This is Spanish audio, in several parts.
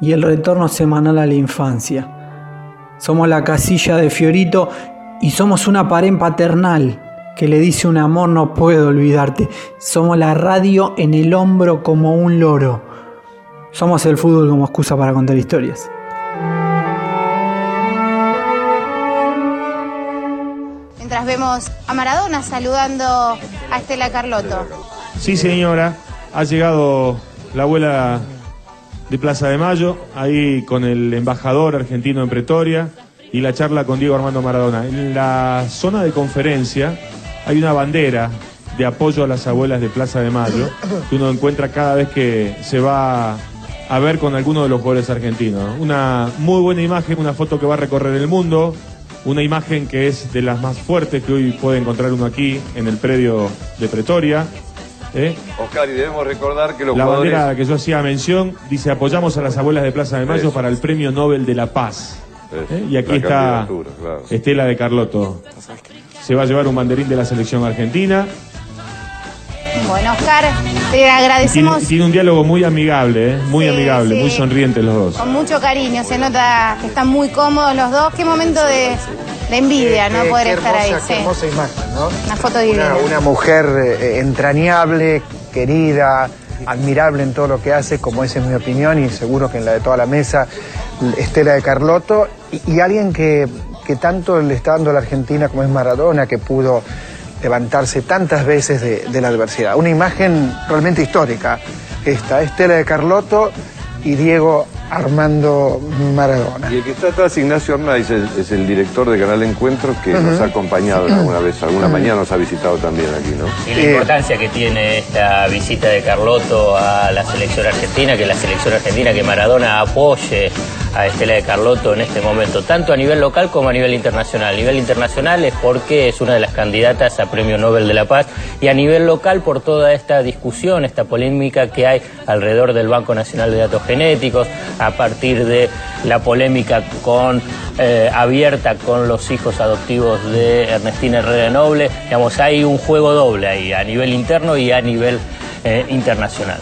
y el retorno semanal a la infancia. Somos la casilla de Fiorito y somos una pared paternal que le dice un amor no puedo olvidarte. Somos la radio en el hombro como un loro. Somos el fútbol como excusa para contar historias. Mientras vemos a Maradona saludando a Estela Carlotto. Sí, señora, ha llegado la abuela de Plaza de Mayo, ahí con el embajador argentino en Pretoria y la charla con Diego Armando Maradona. En la zona de conferencia hay una bandera de apoyo a las abuelas de Plaza de Mayo que uno encuentra cada vez que se va a ver con alguno de los goles argentinos. Una muy buena imagen, una foto que va a recorrer el mundo, una imagen que es de las más fuertes que hoy puede encontrar uno aquí en el predio de Pretoria. ¿Eh? Oscar, y debemos recordar que los La jugadores... bandera que yo hacía mención dice apoyamos a las abuelas de Plaza de Mayo Eso. para el Premio Nobel de la Paz. ¿eh? Y aquí la está claro. Estela de Carlotto. Se va a llevar un banderín de la selección argentina. Bueno, Oscar, te tiene, agradecemos tiene un diálogo muy amigable, ¿eh? muy Sí, amigable, sí. muy sonrientes los dos. con mucho cariño. Se nota que están muy cómodos los dos. Qué momento de, de envidia, ¿no? Qué- Poder qué estar ahí. hermosa, qué sí. hermosa imagen, ¿no? Una foto divina. Una, una mujer eh, entrañable, querida, admirable en todo lo que hace, como es en mi opinión y seguro que en la de toda la mesa, Estela de Carlotto, y, y alguien que, que tanto le está dando a la Argentina como es Maradona, que pudo levantarse tantas veces de, de la adversidad. Una imagen realmente histórica, esta, Estela de Carlotto y Diego Armando Maradona. Y el que está atrás, Ignacio Arnaiz, es, es el director de Canal Encuentros que nos ha acompañado alguna vez, alguna mañana nos ha visitado también aquí, ¿no? Y la importancia que tiene esta visita de Carlotto a la selección argentina, que la selección argentina, que Maradona apoye a Estela de Carlotto en este momento, tanto a nivel local como a nivel internacional. A nivel internacional es porque es una de las candidatas a Premio Nobel de la Paz y a nivel local por toda esta discusión, esta polémica que hay alrededor del Banco Nacional de Datos Genéticos, a partir de la polémica con eh, abierta con los hijos adoptivos de Ernestina Herrera Noble. Digamos, hay un juego doble ahí, a nivel interno y a nivel eh, internacional.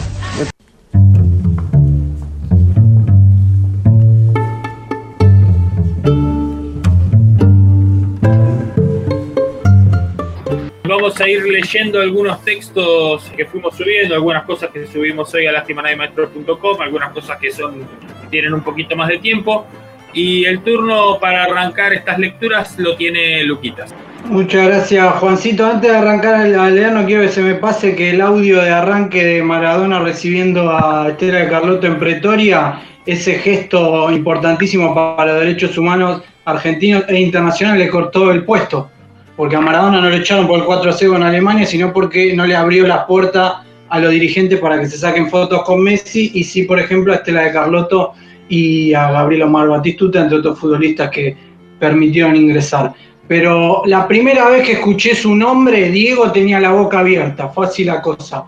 Vamos a ir leyendo algunos textos que fuimos subiendo, algunas cosas que subimos hoy a lastimanademaestros.com, algunas cosas que son tienen un poquito más de tiempo. Y el turno para arrancar estas lecturas lo tiene Luquitas. Muchas gracias, Juancito. Antes de arrancar a leer, no quiero que se me pase que el audio de arranque de Maradona recibiendo a Estela de Carlotto en Pretoria, ese gesto importantísimo para derechos humanos argentinos e internacionales, le cortó el puesto. Porque a Maradona no le echaron por el 4 a 0 en Alemania, sino porque no le abrió la puerta a los dirigentes para que se saquen fotos con Messi, y sí, por ejemplo, a Estela de Carlotto y a Gabriel Omar Batistuta, entre otros futbolistas que permitieron ingresar. Pero la primera vez que escuché su nombre, Diego tenía la boca abierta, fue así la cosa.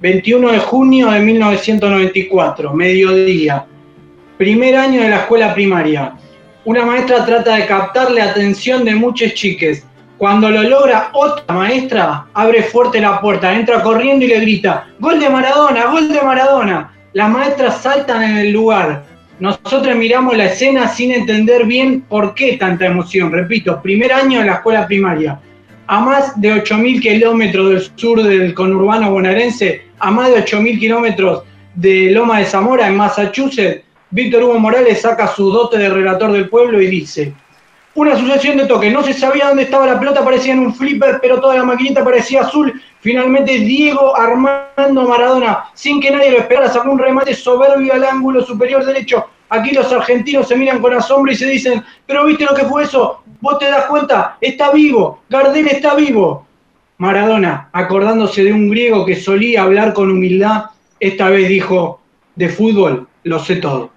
21 de junio de 1994, mediodía, primer año de la escuela primaria. Una maestra trata de captar la atención de muchos chiques. Cuando lo logra otra maestra, abre fuerte la puerta, entra corriendo y le grita, gol de Maradona, gol de Maradona. Las maestras saltan en el lugar. Nosotros miramos la escena sin entender bien por qué tanta emoción. Repito, primer año de la escuela primaria. A más de 8.000 kilómetros del sur del conurbano bonaerense, a más de 8.000 kilómetros de Loma de Zamora, en Massachusetts, Víctor Hugo Morales saca su dote de relator del pueblo y dice, una sucesión de toques, no se sabía dónde estaba la pelota, parecía en un flipper, pero toda la maquinita parecía azul. Finalmente Diego Armando Maradona, sin que nadie lo esperara, sacó un remate soberbio al ángulo superior derecho. Aquí los argentinos se miran con asombro y se dicen, pero ¿viste lo que fue eso? ¿Vos te das cuenta? Está vivo, Gardel está vivo. Maradona, acordándose de un griego que solía hablar con humildad, esta vez dijo, de fútbol lo sé todo.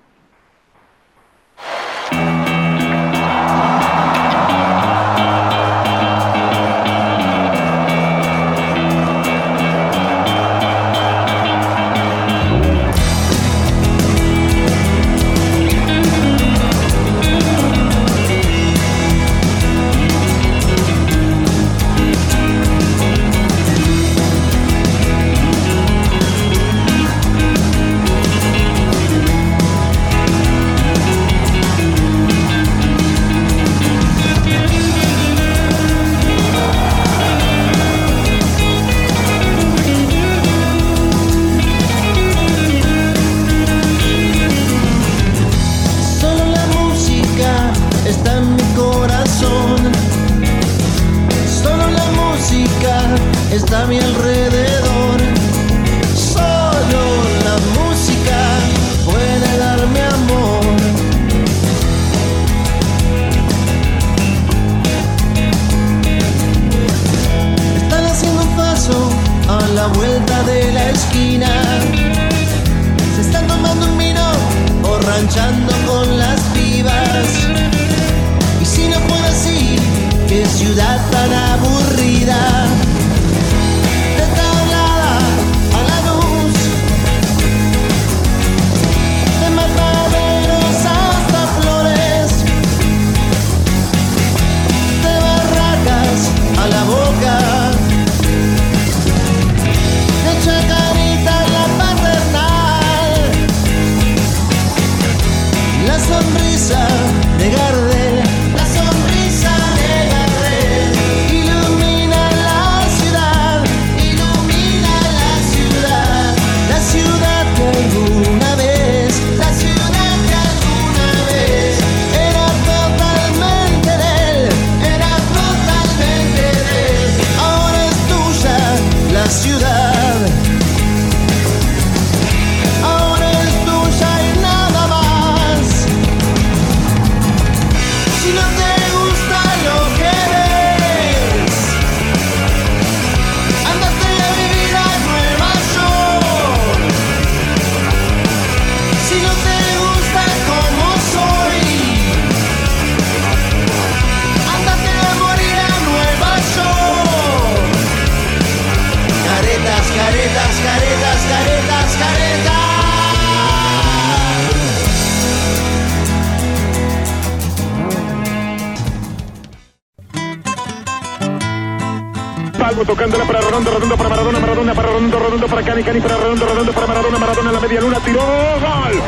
Palmo tocándola para Redondo, Redondo para Maradona, Maradona para Redondo, Redondo para Cani, Cani para Redondo, Redondo para Maradona, Maradona la media luna, tiró, gol,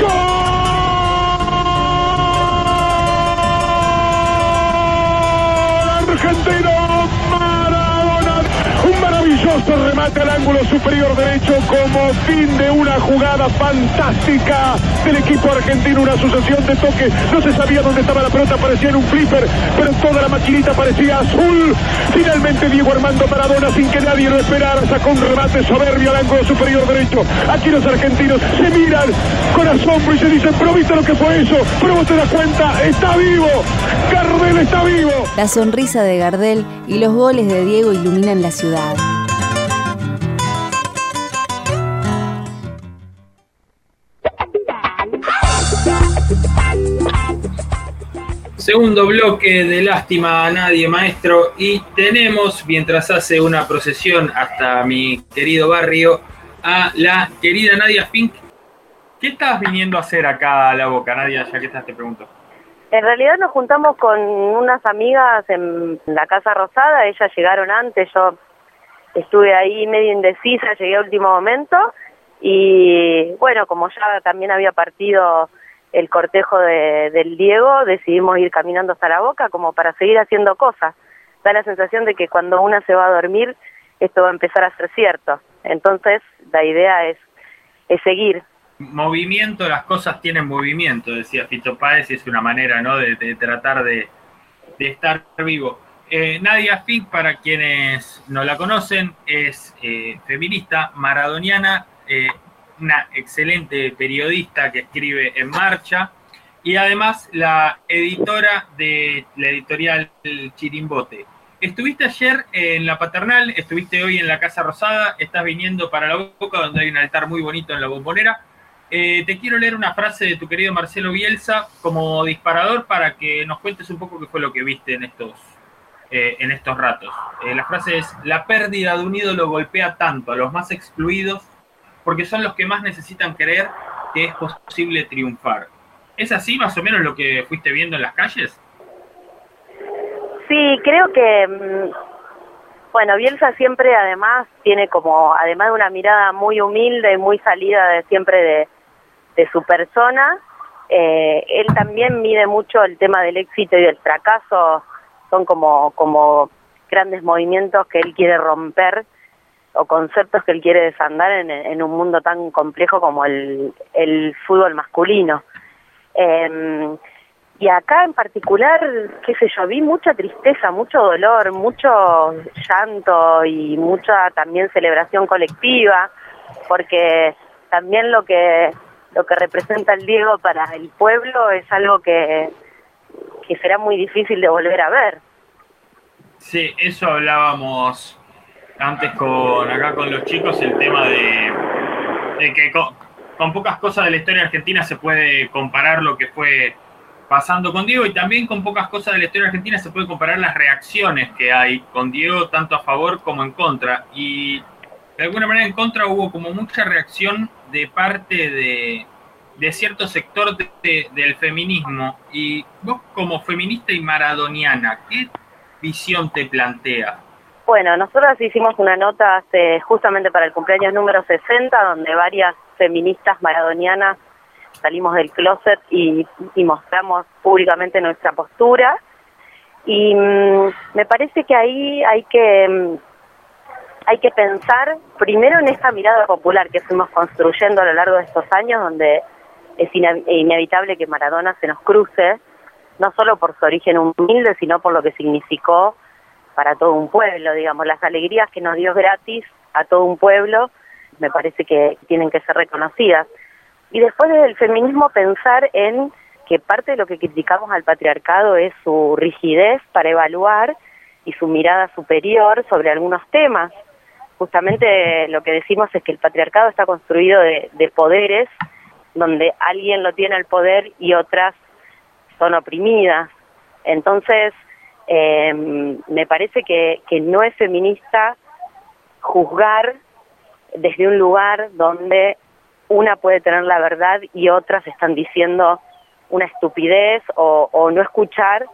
gol, argentino, maravilloso remate al ángulo superior derecho como fin de una jugada fantástica del equipo argentino, una sucesión de toques, no se sabía dónde estaba la pelota, parecía en un flipper, pero toda la maquinita parecía azul. Finalmente Diego Armando Maradona, sin que nadie lo esperara, sacó un remate soberbio al ángulo superior derecho. Aquí los argentinos se miran con asombro y se dicen, pero viste lo que fue eso, pero vos te das cuenta, está vivo, Gardel está vivo. La sonrisa de Gardel y los goles de Diego iluminan la ciudad. Segundo bloque de Lástima a Nadie, maestro. Y tenemos, mientras hace una procesión hasta mi querido barrio, a la querida Nadia Fink. ¿Qué estás viniendo a hacer acá a la boca, Nadia? Ya que estás, te pregunto. En realidad nos juntamos con unas amigas en la Casa Rosada, ellas llegaron antes, yo estuve ahí medio indecisa, llegué a último momento y bueno, como ya también había partido el cortejo de, del Diego, decidimos ir caminando hasta la boca como para seguir haciendo cosas. Da la sensación de que cuando una se va a dormir, esto va a empezar a ser cierto. Entonces, la idea es, es seguir. Movimiento, las cosas tienen movimiento, decía Fito Páez, y es una manera ¿no? de, de tratar de, de estar vivo. Eh, Nadia Fink, para quienes no la conocen, es eh, feminista, maradoniana, eh, una excelente periodista que escribe en marcha y además la editora de la editorial Chirimbote. Estuviste ayer en la paternal, estuviste hoy en la Casa Rosada, estás viniendo para la boca donde hay un altar muy bonito en la bombonera. Eh, te quiero leer una frase de tu querido Marcelo Bielsa como disparador para que nos cuentes un poco qué fue lo que viste en estos, eh, en estos ratos. Eh, la frase es, la pérdida de un ídolo golpea tanto a los más excluidos porque son los que más necesitan creer que es posible triunfar. ¿Es así más o menos lo que fuiste viendo en las calles? Sí, creo que, mm, bueno, Bielsa siempre además tiene como, además de una mirada muy humilde y muy salida de siempre de, su persona, eh, él también mide mucho el tema del éxito y del fracaso, son como, como grandes movimientos que él quiere romper o conceptos que él quiere desandar en, en un mundo tan complejo como el, fútbol masculino. Eh, y acá en particular, qué sé yo, vi mucha tristeza, mucho dolor, mucho llanto y mucha también celebración colectiva, porque también lo que lo que representa el Diego para el pueblo es algo que, que será muy difícil de volver a ver. Sí, eso hablábamos antes con acá con los chicos, el tema de, que con, pocas cosas de la historia argentina se puede comparar lo que fue pasando con Diego y también con pocas cosas de la historia argentina se puede comparar las reacciones que hay con Diego tanto a favor como en contra y de alguna manera en contra hubo como mucha reacción de parte de, de cierto sector de- de- del feminismo y vos como feminista y maradoniana, ¿qué visión te plantea? Bueno, nosotros hicimos una nota hace, justamente para el cumpleaños número 60, donde varias feministas maradonianas salimos del closet y, mostramos públicamente nuestra postura. Y mm, me parece que ahí hay que mm, hay que pensar primero en esta mirada popular que fuimos construyendo a lo largo de estos años, donde es inevitable que Maradona se nos cruce, no solo por su origen humilde, sino por lo que significó para todo un pueblo, digamos, las alegrías que nos dio gratis a todo un pueblo, me parece que tienen que ser reconocidas. Y después desde el feminismo pensar en que parte de lo que criticamos al patriarcado es su rigidez para evaluar y su mirada superior sobre algunos temas. Justamente lo que decimos es que el patriarcado está construido de, de poderes donde alguien lo tiene el poder y otras son oprimidas. Entonces, eh, me parece que, que no es feminista juzgar desde un lugar donde una puede tener la verdad y otras están diciendo una estupidez o, o no escuchar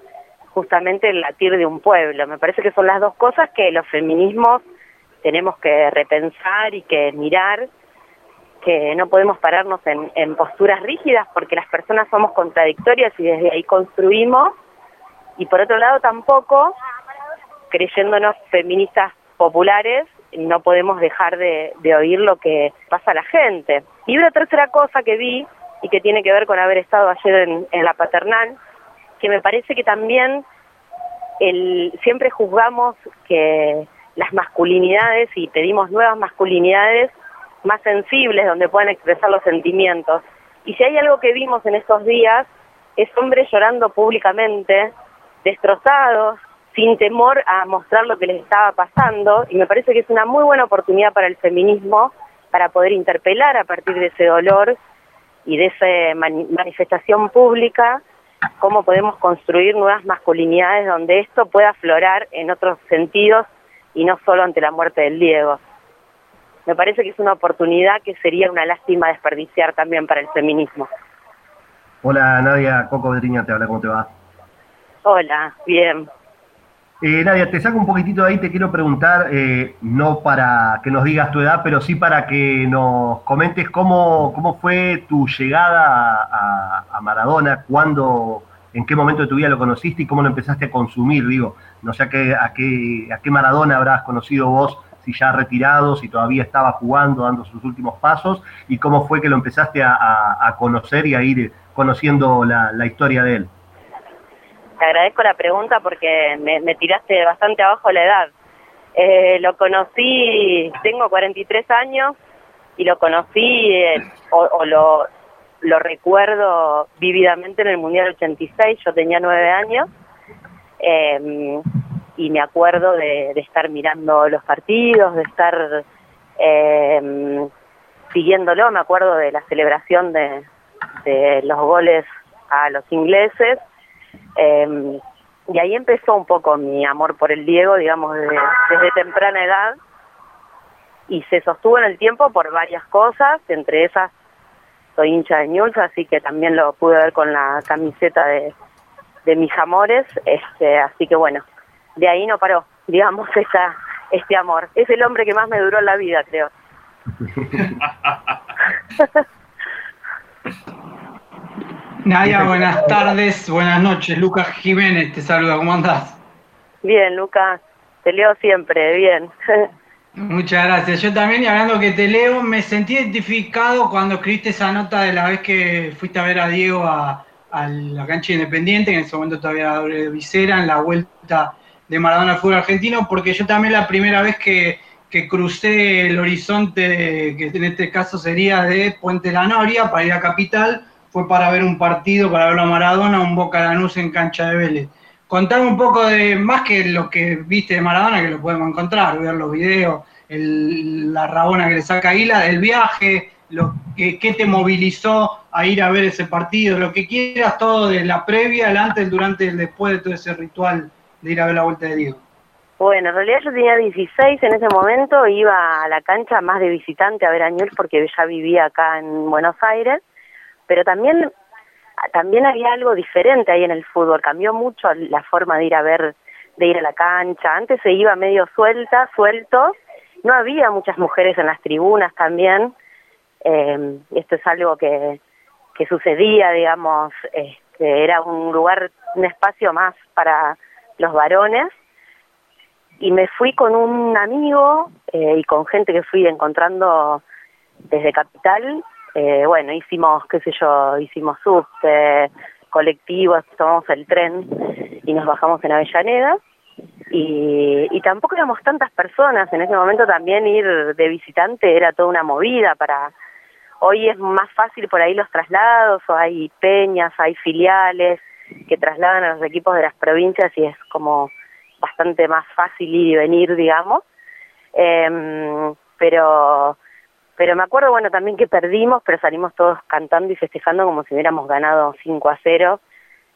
justamente el latir de un pueblo. Me parece que son las dos cosas que los feminismos tenemos que repensar y que mirar, que no podemos pararnos en, en posturas rígidas porque las personas somos contradictorias y desde ahí construimos, y por otro lado tampoco, creyéndonos feministas populares, no podemos dejar de, oír lo que pasa a la gente. Y una tercera cosa que vi, y que tiene que ver con haber estado ayer en, en la paternal, que me parece que también el, siempre juzgamos que las masculinidades y pedimos nuevas masculinidades más sensibles donde puedan expresar los sentimientos. Y si hay algo que vimos en estos días es hombres llorando públicamente, destrozados, sin temor a mostrar lo que les estaba pasando y me parece que es una muy buena oportunidad para el feminismo para poder interpelar a partir de ese dolor y de esa mani- manifestación pública cómo podemos construir nuevas masculinidades donde esto pueda aflorar en otros sentidos y no solo ante la muerte del Diego. Me parece que es una oportunidad que sería una lástima desperdiciar también para el feminismo. Hola Nadia, Coco Bedriña te habla, ¿cómo te va? Hola, bien. Eh, Nadia, te saco un poquitito de ahí, te quiero preguntar, eh, no para que nos digas tu edad, pero sí para que nos comentes cómo, cómo fue tu llegada a, Maradona, cuándo, en qué momento de tu vida lo conociste y cómo lo empezaste a consumir, digo, no sé a qué, a qué, a qué Maradona habrás conocido vos, si ya retirado, si todavía estaba jugando, dando sus últimos pasos, y cómo fue que lo empezaste a, conocer y a ir conociendo la historia de él. Te agradezco la pregunta porque me, tiraste bastante abajo la edad. Eh, lo conocí, tengo 43 años y lo conocí eh, o, lo, lo recuerdo vívidamente en el Mundial 86, yo tenía 9 años eh, y me acuerdo de, estar mirando los partidos, de estar eh, siguiéndolo, me acuerdo de la celebración de los goles a los ingleses eh, y ahí empezó un poco mi amor por el Diego, digamos, desde, temprana edad. Y se sostuvo en el tiempo por varias cosas, entre esas soy hincha de Newell's, así que también lo pude ver con la camiseta de, de mis amores. Este, así que bueno, de ahí no paró, digamos, esa, este amor. Es el hombre que más me duró en la vida, creo. Nadia, buenas tardes, buenas noches. Lucas Jiménez te saluda, ¿cómo andás? Bien, Lucas, te leo siempre, bien. Muchas gracias. Yo también, y hablando que te leo, me sentí identificado cuando escribiste esa nota de la vez que fuiste a ver a Diego a, a la cancha independiente, que en ese momento todavía era visera, en la vuelta de Maradona al fútbol argentino, porque yo también la primera vez que, que crucé el horizonte, que en este caso sería de Puente La Noria, para ir a Capital, fue para ver un partido, para ver a Maradona, un Boca Lanús en cancha de Vélez. Contame un poco de, más que lo que viste de Maradona, que lo podemos encontrar, ver los videos, el- la rabona que le saca Aguila, el viaje, lo que, te movilizó a ir a ver ese partido, lo que quieras, todo de la previa, el antes, el durante, el después de todo ese ritual de ir a ver la vuelta de Diego. Bueno, en realidad yo tenía 16 en ese momento, iba a la cancha más de visitante a ver a Newell's porque ya vivía acá en Buenos Aires, pero también también había algo diferente ahí en el fútbol, cambió mucho la forma de ir a ver, de ir a la cancha, antes se iba medio suelta, suelto, no había muchas mujeres en las tribunas también, eh, esto es algo que, que sucedía, digamos, este, era un lugar, un espacio más para los varones, y me fui con un amigo eh, y con gente que fui encontrando desde Capital. Eh, bueno, hicimos, qué sé yo, hicimos subte, colectivos, tomamos el tren y nos bajamos en Avellaneda. Y, y tampoco éramos tantas personas, en ese momento también ir de visitante era toda una movida para... Hoy es más fácil por ahí los traslados, o hay peñas, hay filiales que trasladan a los equipos de las provincias y es como bastante más fácil ir y venir, digamos. Em, pero pero me acuerdo, bueno, también que perdimos, pero salimos todos cantando y festejando como si hubiéramos ganado 5 a 0,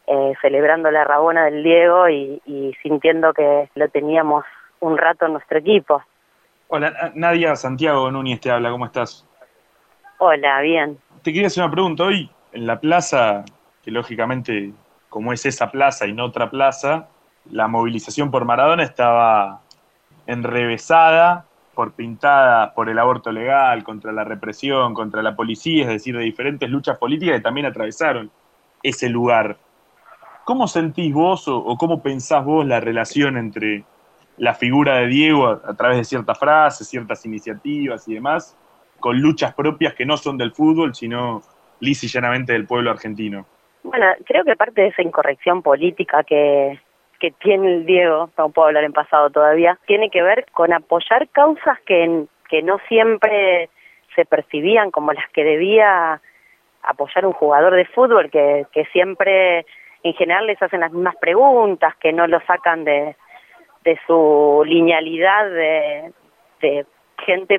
eh, celebrando la rabona del Diego y, y sintiendo que lo teníamos un rato en nuestro equipo. Hola, Nadia Santiago Núñez te habla, ¿cómo estás? Hola, bien. Te quería hacer una pregunta. Hoy en la plaza, que lógicamente como es esa plaza y no otra plaza, la movilización por Maradona estaba enrevesada por pintada por el aborto legal, contra la represión, contra la policía, es decir, de diferentes luchas políticas que también atravesaron ese lugar. ¿Cómo sentís vos o, cómo pensás vos la relación entre la figura de Diego a, a través de ciertas frases, ciertas iniciativas y demás, con luchas propias que no son del fútbol, sino lisa y llanamente del pueblo argentino? Bueno, creo que parte de esa incorrección política que, que tiene el Diego, no puedo hablar en pasado todavía, tiene que ver con apoyar causas que, que no siempre se percibían como las que debía apoyar un jugador de fútbol, que, que siempre en general les hacen las mismas preguntas, que no lo sacan de, de su linealidad de, de gente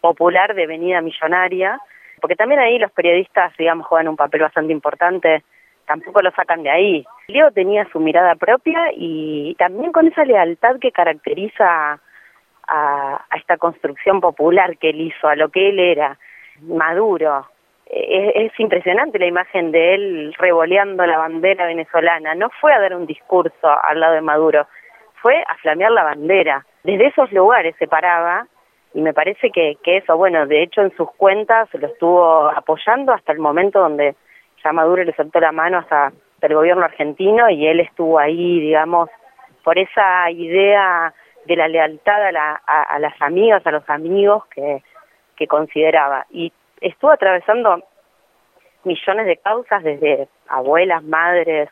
popular de venida millonaria, porque también ahí los periodistas, digamos, juegan un papel bastante importante, tampoco lo sacan de ahí. Leo tenía su mirada propia y también con esa lealtad que caracteriza a, esta construcción popular que él hizo, a lo que él era, maduro. Es, es impresionante la imagen de él revoleando la bandera venezolana. No fue a dar un discurso al lado de Maduro, fue a flamear la bandera. Desde esos lugares se paraba y me parece que, que eso, bueno, de hecho en sus cuentas lo estuvo apoyando hasta el momento donde Maduro le soltó la mano hasta el gobierno argentino y él estuvo ahí, digamos, por esa idea de la lealtad a, la, a, a las amigas, a los amigos que, que consideraba. Y estuvo atravesando millones de causas, desde abuelas, madres,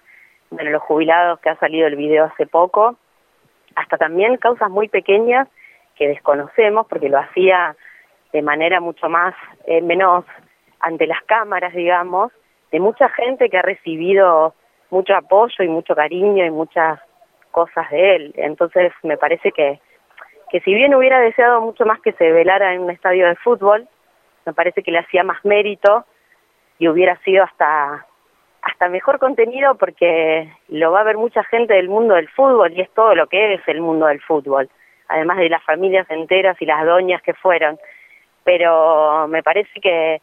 bueno, los jubilados que ha salido el video hace poco, hasta también causas muy pequeñas que desconocemos porque lo hacía de manera mucho más, eh, menos ante las cámaras, digamos, de mucha gente que ha recibido mucho apoyo y mucho cariño y muchas cosas de él. Entonces me parece que, que si bien hubiera deseado mucho más que se velara en un estadio de fútbol, me parece que le hacía más mérito y hubiera sido hasta hasta mejor contenido porque lo va a ver mucha gente del mundo del fútbol y es todo lo que es el mundo del fútbol, además de las familias enteras y las doñas que fueron. Pero me parece que,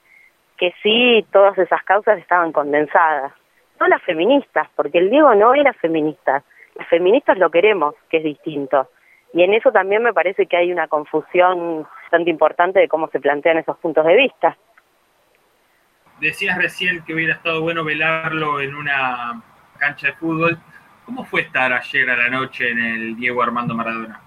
que sí, todas esas causas estaban condensadas. No las feministas, porque el Diego no era feminista. Las feministas lo queremos, que es distinto. Y en eso también me parece que hay una confusión bastante importante de cómo se plantean esos puntos de vista. Decías recién que hubiera estado bueno velarlo en una cancha de fútbol. ¿Cómo fue estar ayer a la noche en el Diego Armando Maradona?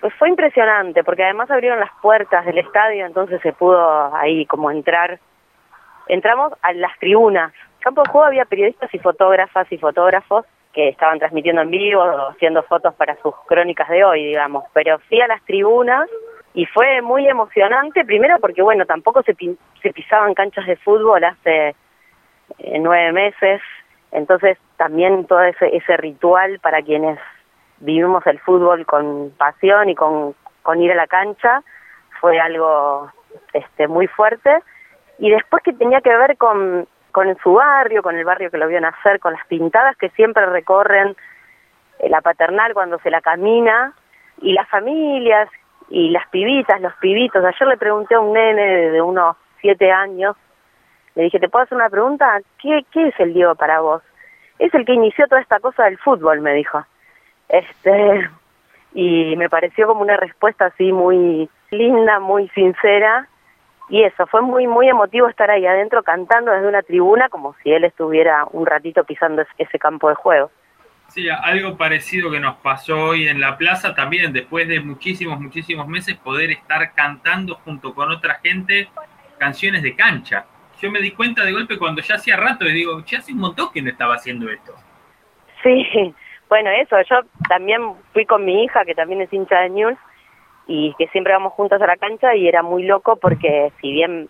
Pues fue impresionante, porque además abrieron las puertas del estadio, entonces se pudo ahí como entrar. Entramos a las tribunas. campo de juego había periodistas y fotógrafas y fotógrafos que estaban transmitiendo en vivo o haciendo fotos para sus crónicas de hoy, digamos. Pero fui a las tribunas y fue muy emocionante, primero porque, bueno, tampoco se, se pisaban canchas de fútbol hace eh, nueve meses, entonces también todo ese, ese ritual para quienes vivimos el fútbol con pasión y con, con ir a la cancha fue algo este, muy fuerte. Y después que tenía que ver con, con su barrio, con el barrio que lo vio nacer, con las pintadas que siempre recorren eh, la paternal cuando se la camina, y las familias, y las pibitas, los pibitos. Ayer le pregunté a un nene de unos siete años, le dije, ¿te puedo hacer una pregunta? ¿Qué, qué es el Diego para vos? Es el que inició toda esta cosa del fútbol, me dijo. Este, y me pareció como una respuesta así muy linda, muy sincera. Y eso, fue muy, muy emotivo estar ahí adentro cantando desde una tribuna como si él estuviera un ratito pisando ese campo de juego. Sí, algo parecido que nos pasó hoy en la plaza también, después de muchísimos, muchísimos meses, poder estar cantando junto con otra gente canciones de cancha. Yo me di cuenta de golpe cuando ya hacía rato y digo, ya hace un montón que no estaba haciendo esto. Sí, bueno, eso, yo también fui con mi hija, que también es hincha de News, y que siempre vamos juntas a la cancha y era muy loco porque si bien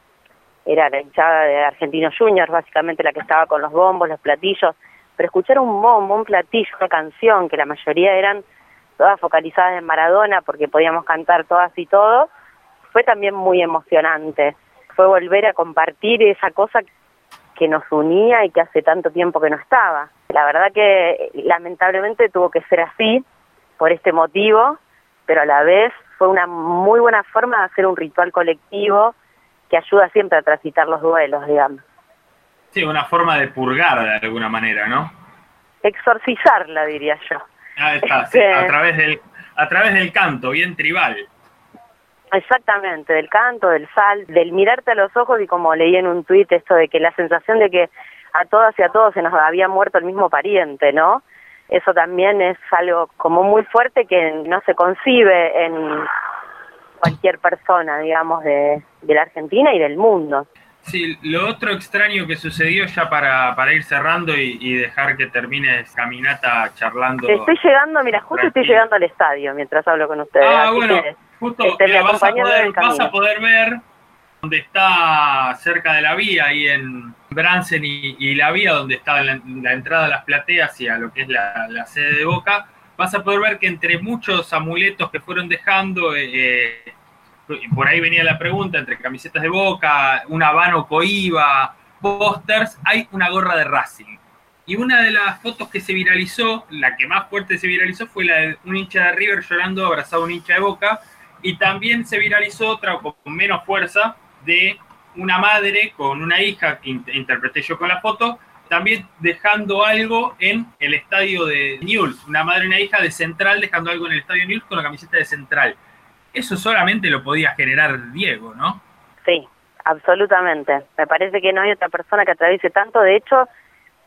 era la hinchada de Argentinos Juniors, básicamente la que estaba con los bombos, los platillos, pero escuchar un bombo, un platillo, una canción, que la mayoría eran todas focalizadas en Maradona porque podíamos cantar todas y todo, fue también muy emocionante. Fue volver a compartir esa cosa que nos unía y que hace tanto tiempo que no estaba. La verdad que lamentablemente tuvo que ser así, por este motivo, pero a la vez fue una muy buena forma de hacer un ritual colectivo que ayuda siempre a transitar los duelos, digamos. Sí, una forma de purgar de alguna manera, ¿no? Exorcizarla, diría yo. Ah, está, sí, a, través del, a través del canto, bien tribal. Exactamente, del canto, del sal, del mirarte a los ojos y como leí en un tuit esto de que la sensación de que a todas y a todos se nos había muerto el mismo pariente, ¿no? Eso también es algo como muy fuerte que no se concibe en cualquier persona, digamos, de, de la Argentina y del mundo. Sí, lo otro extraño que sucedió ya para, para ir cerrando y, dejar que termine caminata charlando. Estoy llegando, mira, justo estoy llegando al estadio mientras hablo con ustedes. Ah, bueno, justo este, vas, a poder, vas, a poder, ver donde está cerca de la vía, ahí en Bransen y, la vía, donde está la, entrada a las plateas y a lo que es la, sede de Boca, vas a poder ver que entre muchos amuletos que fueron dejando, eh, eh por ahí venía la pregunta, entre camisetas de Boca, un habano coiba, pósters, hay una gorra de Racing. Y una de las fotos que se viralizó, la que más fuerte se viralizó, fue la de un hincha de River llorando abrazado a un hincha de Boca. Y también se viralizó otra con menos fuerza de una madre con una hija, que interpreté yo con la foto, también dejando algo en el estadio de Newell's. Una madre y una hija de Central dejando algo en el estadio de Newell's con la camiseta de Central eso solamente lo podía generar Diego, ¿no? Sí, absolutamente. Me parece que no hay otra persona que atraviese tanto. De hecho,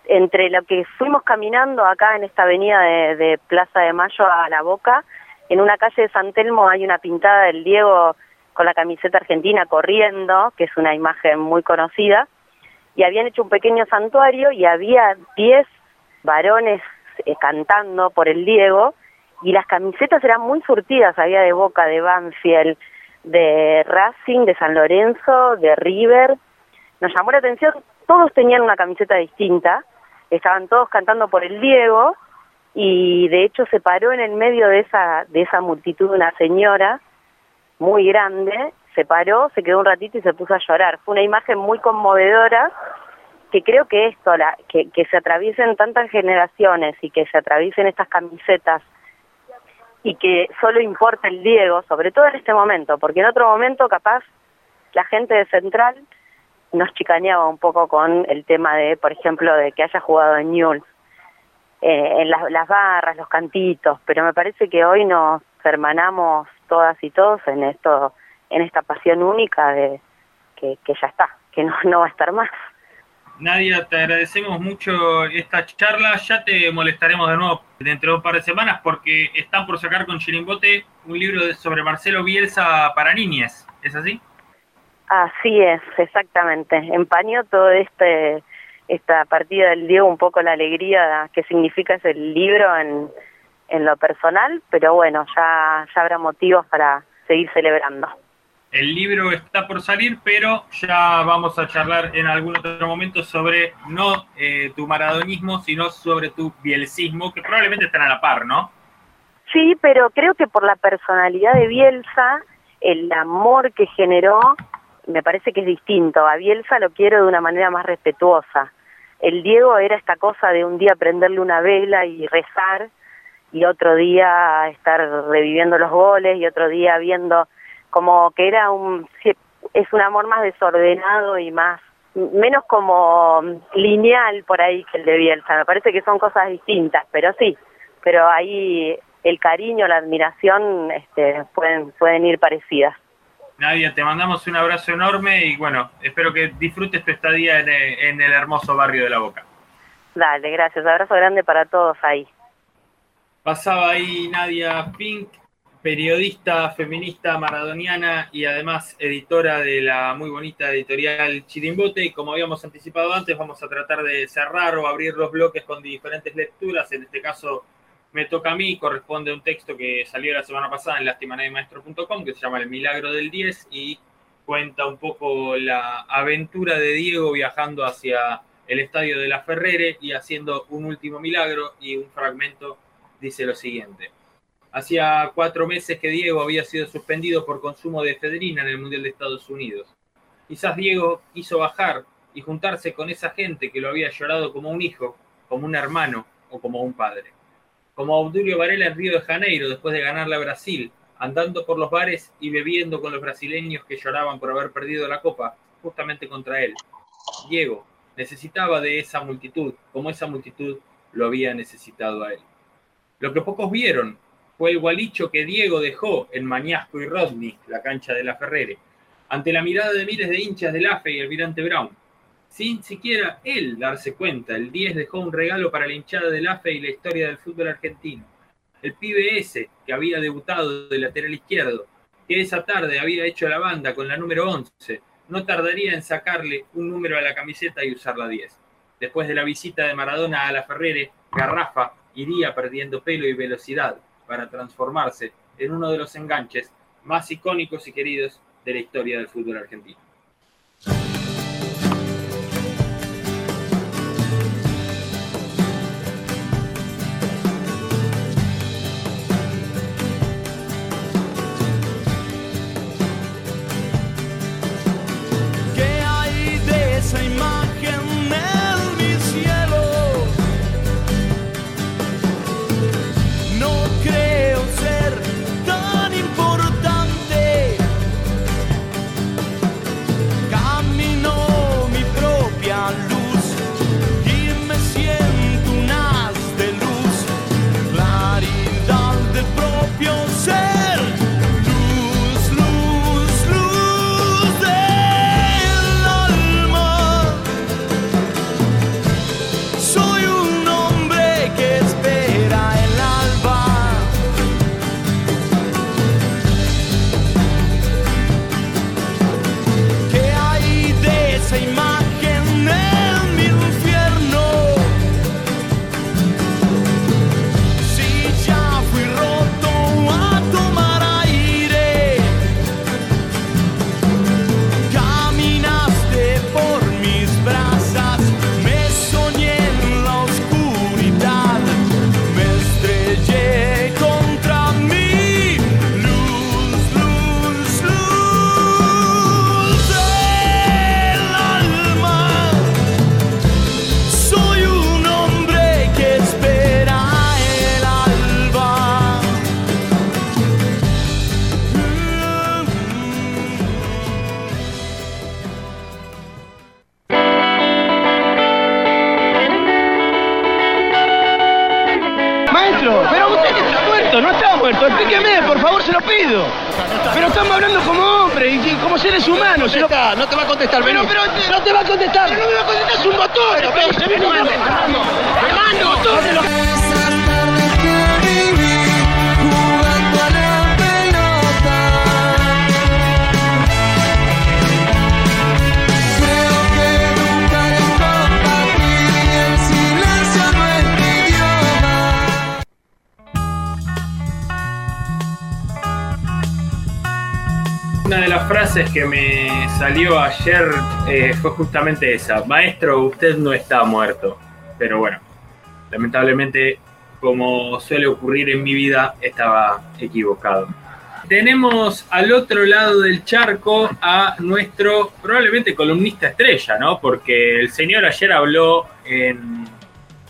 entre lo que fuimos caminando acá en esta avenida de, Plaza de Mayo a La Boca, en una calle de San Telmo hay una pintada del Diego con la camiseta argentina corriendo, que es una imagen muy conocida, y habían hecho un pequeño santuario y había 10 varones eh, cantando por el Diego, y las camisetas eran muy surtidas, había de Boca, de Banfield, de Racing, de San Lorenzo, de River. Nos llamó la atención, todos tenían una camiseta distinta, estaban todos cantando por el Diego y de hecho se paró en el medio de esa, de esa multitud una señora muy grande, se paró, se quedó un ratito y se puso a llorar. Fue una imagen muy conmovedora que creo que esto, la, que, que se atraviesen tantas generaciones y que se atraviesen estas camisetas y que solo importa el Diego, sobre todo en este momento, porque en otro momento capaz la gente de Central nos chicaneaba un poco con el tema de, por ejemplo, de que haya jugado en Newell's, eh, en las, barras, los cantitos, pero me parece que hoy nos hermanamos todas y todos en esto, en esta pasión única de que, que ya está, que no, no va a estar más. Nadia, te agradecemos mucho esta charla. Ya te molestaremos de nuevo dentro de un par de semanas porque están por sacar con Chirimbote un libro sobre Marcelo Bielsa para niñas. ¿Es así? Así es, exactamente. Empañó todo este esta partida del Diego un poco la alegría que significa ese libro en, en lo personal, pero bueno, ya, ya habrá motivos para seguir celebrando. El libro está por salir, pero ya vamos a charlar en algún otro momento sobre no eh, tu maradonismo, sino sobre tu bielcismo, que probablemente están a la par, ¿no? Sí, pero creo que por la personalidad de Bielsa, el amor que generó, me parece que es distinto. A Bielsa lo quiero de una manera más respetuosa. El Diego era esta cosa de un día prenderle una vela y rezar, y otro día estar reviviendo los goles, y otro día viendo como que era un es un amor más desordenado y más menos como lineal por ahí que el de Bielsa. Me parece que son cosas distintas, pero sí, pero ahí el cariño, la admiración este, pueden pueden ir parecidas. Nadia, te mandamos un abrazo enorme y bueno, espero que disfrutes tu estadía en el, en el hermoso barrio de La Boca. Dale, gracias. Abrazo grande para todos ahí. Pasaba ahí Nadia Pink, periodista feminista maradoniana y además editora de la muy bonita editorial Chirimbote. Y como habíamos anticipado antes, vamos a tratar de cerrar o abrir los bloques con diferentes lecturas. En este caso me toca a mí, corresponde a un texto que salió la semana pasada en lastimanaymaestro.com que se llama El Milagro del 10 y cuenta un poco la aventura de Diego viajando hacia el estadio de la Ferrere y haciendo un último milagro y un fragmento dice lo siguiente. Hacía cuatro meses que Diego había sido suspendido por consumo de efedrina en el Mundial de Estados Unidos. Quizás Diego quiso bajar y juntarse con esa gente que lo había llorado como un hijo, como un hermano o como un padre. Como Obdulio Varela en Río de Janeiro después de ganarle a Brasil, andando por los bares y bebiendo con los brasileños que lloraban por haber perdido la copa, justamente contra él. Diego necesitaba de esa multitud, como esa multitud lo había necesitado a él. Lo que pocos vieron fue el gualicho que Diego dejó en Mañasco y Rodney, la cancha de la Ferrere, ante la mirada de miles de hinchas del AFE y el Virante Brown. Sin siquiera él darse cuenta, el 10 dejó un regalo para la hinchada del AFE y la historia del fútbol argentino. El pibe ese, que había debutado de lateral izquierdo, que esa tarde había hecho la banda con la número 11, no tardaría en sacarle un número a la camiseta y usar la 10. Después de la visita de Maradona a la Ferrere, Garrafa iría perdiendo pelo y velocidad para transformarse en uno de los enganches más icónicos y queridos de la historia del fútbol argentino. Pero usted está muerto, no está muerto. Explíqueme, por favor, se lo pido. Pero estamos hablando como hombres y como seres humanos. No te, no te va a contestar, pero, pero no te va a contestar. No me va a contestar, es un botón. Hermano, hermano, una de las frases que me salió ayer eh, fue justamente esa. Maestro, usted no está muerto. Pero bueno, lamentablemente, como suele ocurrir en mi vida, estaba equivocado. Tenemos al otro lado del charco a nuestro probablemente columnista estrella, ¿no? Porque el señor ayer habló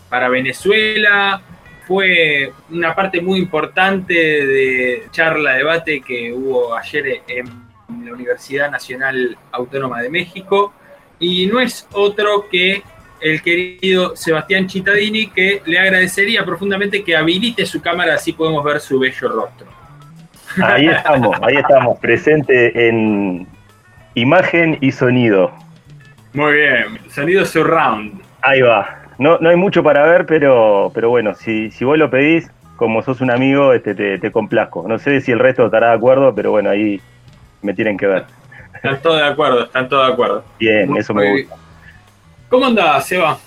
para Venezuela, fue una parte muy importante de charla, debate que hubo ayer en la Universidad Nacional Autónoma de México y no es otro que el querido Sebastián Cittadini que le agradecería profundamente que habilite su cámara así podemos ver su bello rostro. Ahí estamos, ahí estamos, presente en imagen y sonido. Muy bien, sonido surround. Ahí va. No, no hay mucho para ver, pero, pero bueno, si, si vos lo pedís, como sos un amigo, este, te, te complazco. No sé si el resto estará de acuerdo, pero bueno, ahí me tienen que ver. Están todos de acuerdo, están todos de acuerdo. Bien, Muy- eso me muy gusta. ¿Cómo andás, Seba?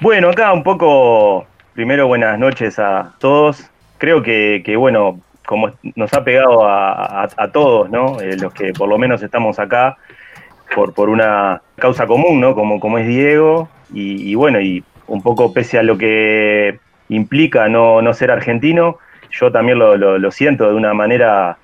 Bueno, acá un poco, primero buenas noches a todos. Creo que, que, bueno, como nos ha pegado a, a- a todos, ¿no? Eh, los que por lo menos estamos acá por, por una causa común, ¿no? Como, como es Diego. Y, y bueno, y un poco pese a lo que implica no, no ser argentino, yo también lo, lo- lo siento de una manera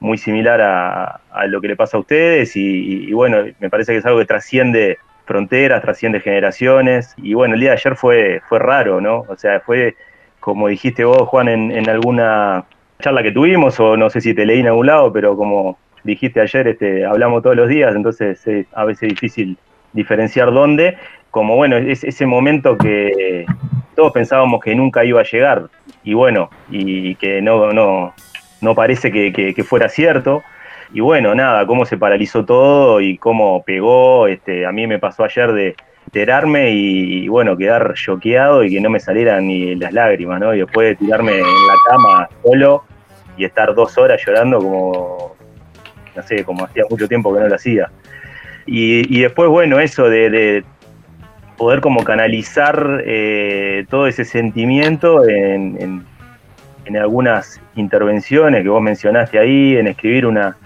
muy similar a, a lo que le pasa a ustedes y, bueno, me parece que es algo que trasciende fronteras, trasciende generaciones y bueno, el día de ayer fue, fue raro, ¿no? O sea, fue como dijiste vos, Juan, en, en alguna charla que tuvimos o no sé si te leí en algún lado, pero como dijiste ayer, este, hablamos todos los días, entonces es a veces difícil diferenciar dónde, como bueno, es ese momento que todos pensábamos que nunca iba a llegar y bueno, y que no, no, no parece que, fuera cierto. Y bueno, nada, cómo se paralizó todo y cómo pegó. Este, a mí me pasó ayer de enterarme y, bueno, quedar choqueado y que no me salieran ni las lágrimas, ¿no? Y después de tirarme en la cama solo y estar dos horas llorando como, no sé, como hacía mucho tiempo que no lo hacía. Y, y después, bueno, eso de, de poder como canalizar eh, todo ese sentimiento en, en- en algunas intervenciones que vos mencionaste ahí, en escribir una,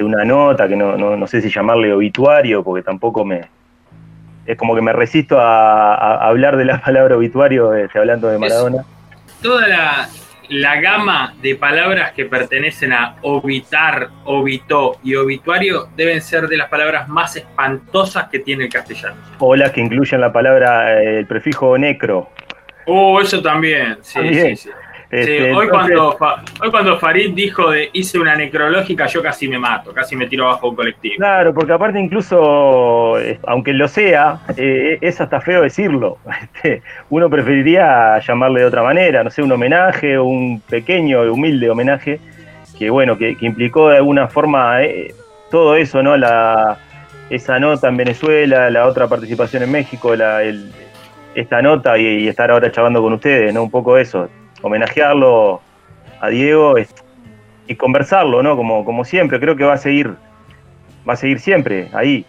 una nota, que no, no, no sé si llamarle obituario, porque tampoco me... Es como que me resisto a, a- a hablar de la palabra obituario este, hablando de Maradona. Toda la, la gama de palabras que pertenecen a obitar, obitó y obituario deben ser de las palabras más espantosas que tiene el castellano. O las que incluyen la palabra, eh, el prefijo necro. Oh, eso también, sí, También. sí, sí. Este, Sí, hoy, entonces- cuando, hoy cuando Farid dijo de hice una necrológica, yo casi me mato, casi me tiro abajo un colectivo. Claro, porque aparte incluso, eh, aunque lo sea, eh, es hasta feo decirlo. Este, Uno preferiría llamarle de otra manera, no sé, un homenaje, un pequeño, humilde homenaje, que bueno, que, que implicó de alguna forma eh, todo eso, ¿no? La, esa nota en Venezuela, la otra participación en México, la, el- esta nota y, y estar ahora chavando con ustedes, ¿no? Un poco eso, homenajearlo a Diego y conversarlo, ¿no? Como, como siempre, creo que va a seguir va a seguir siempre ahí,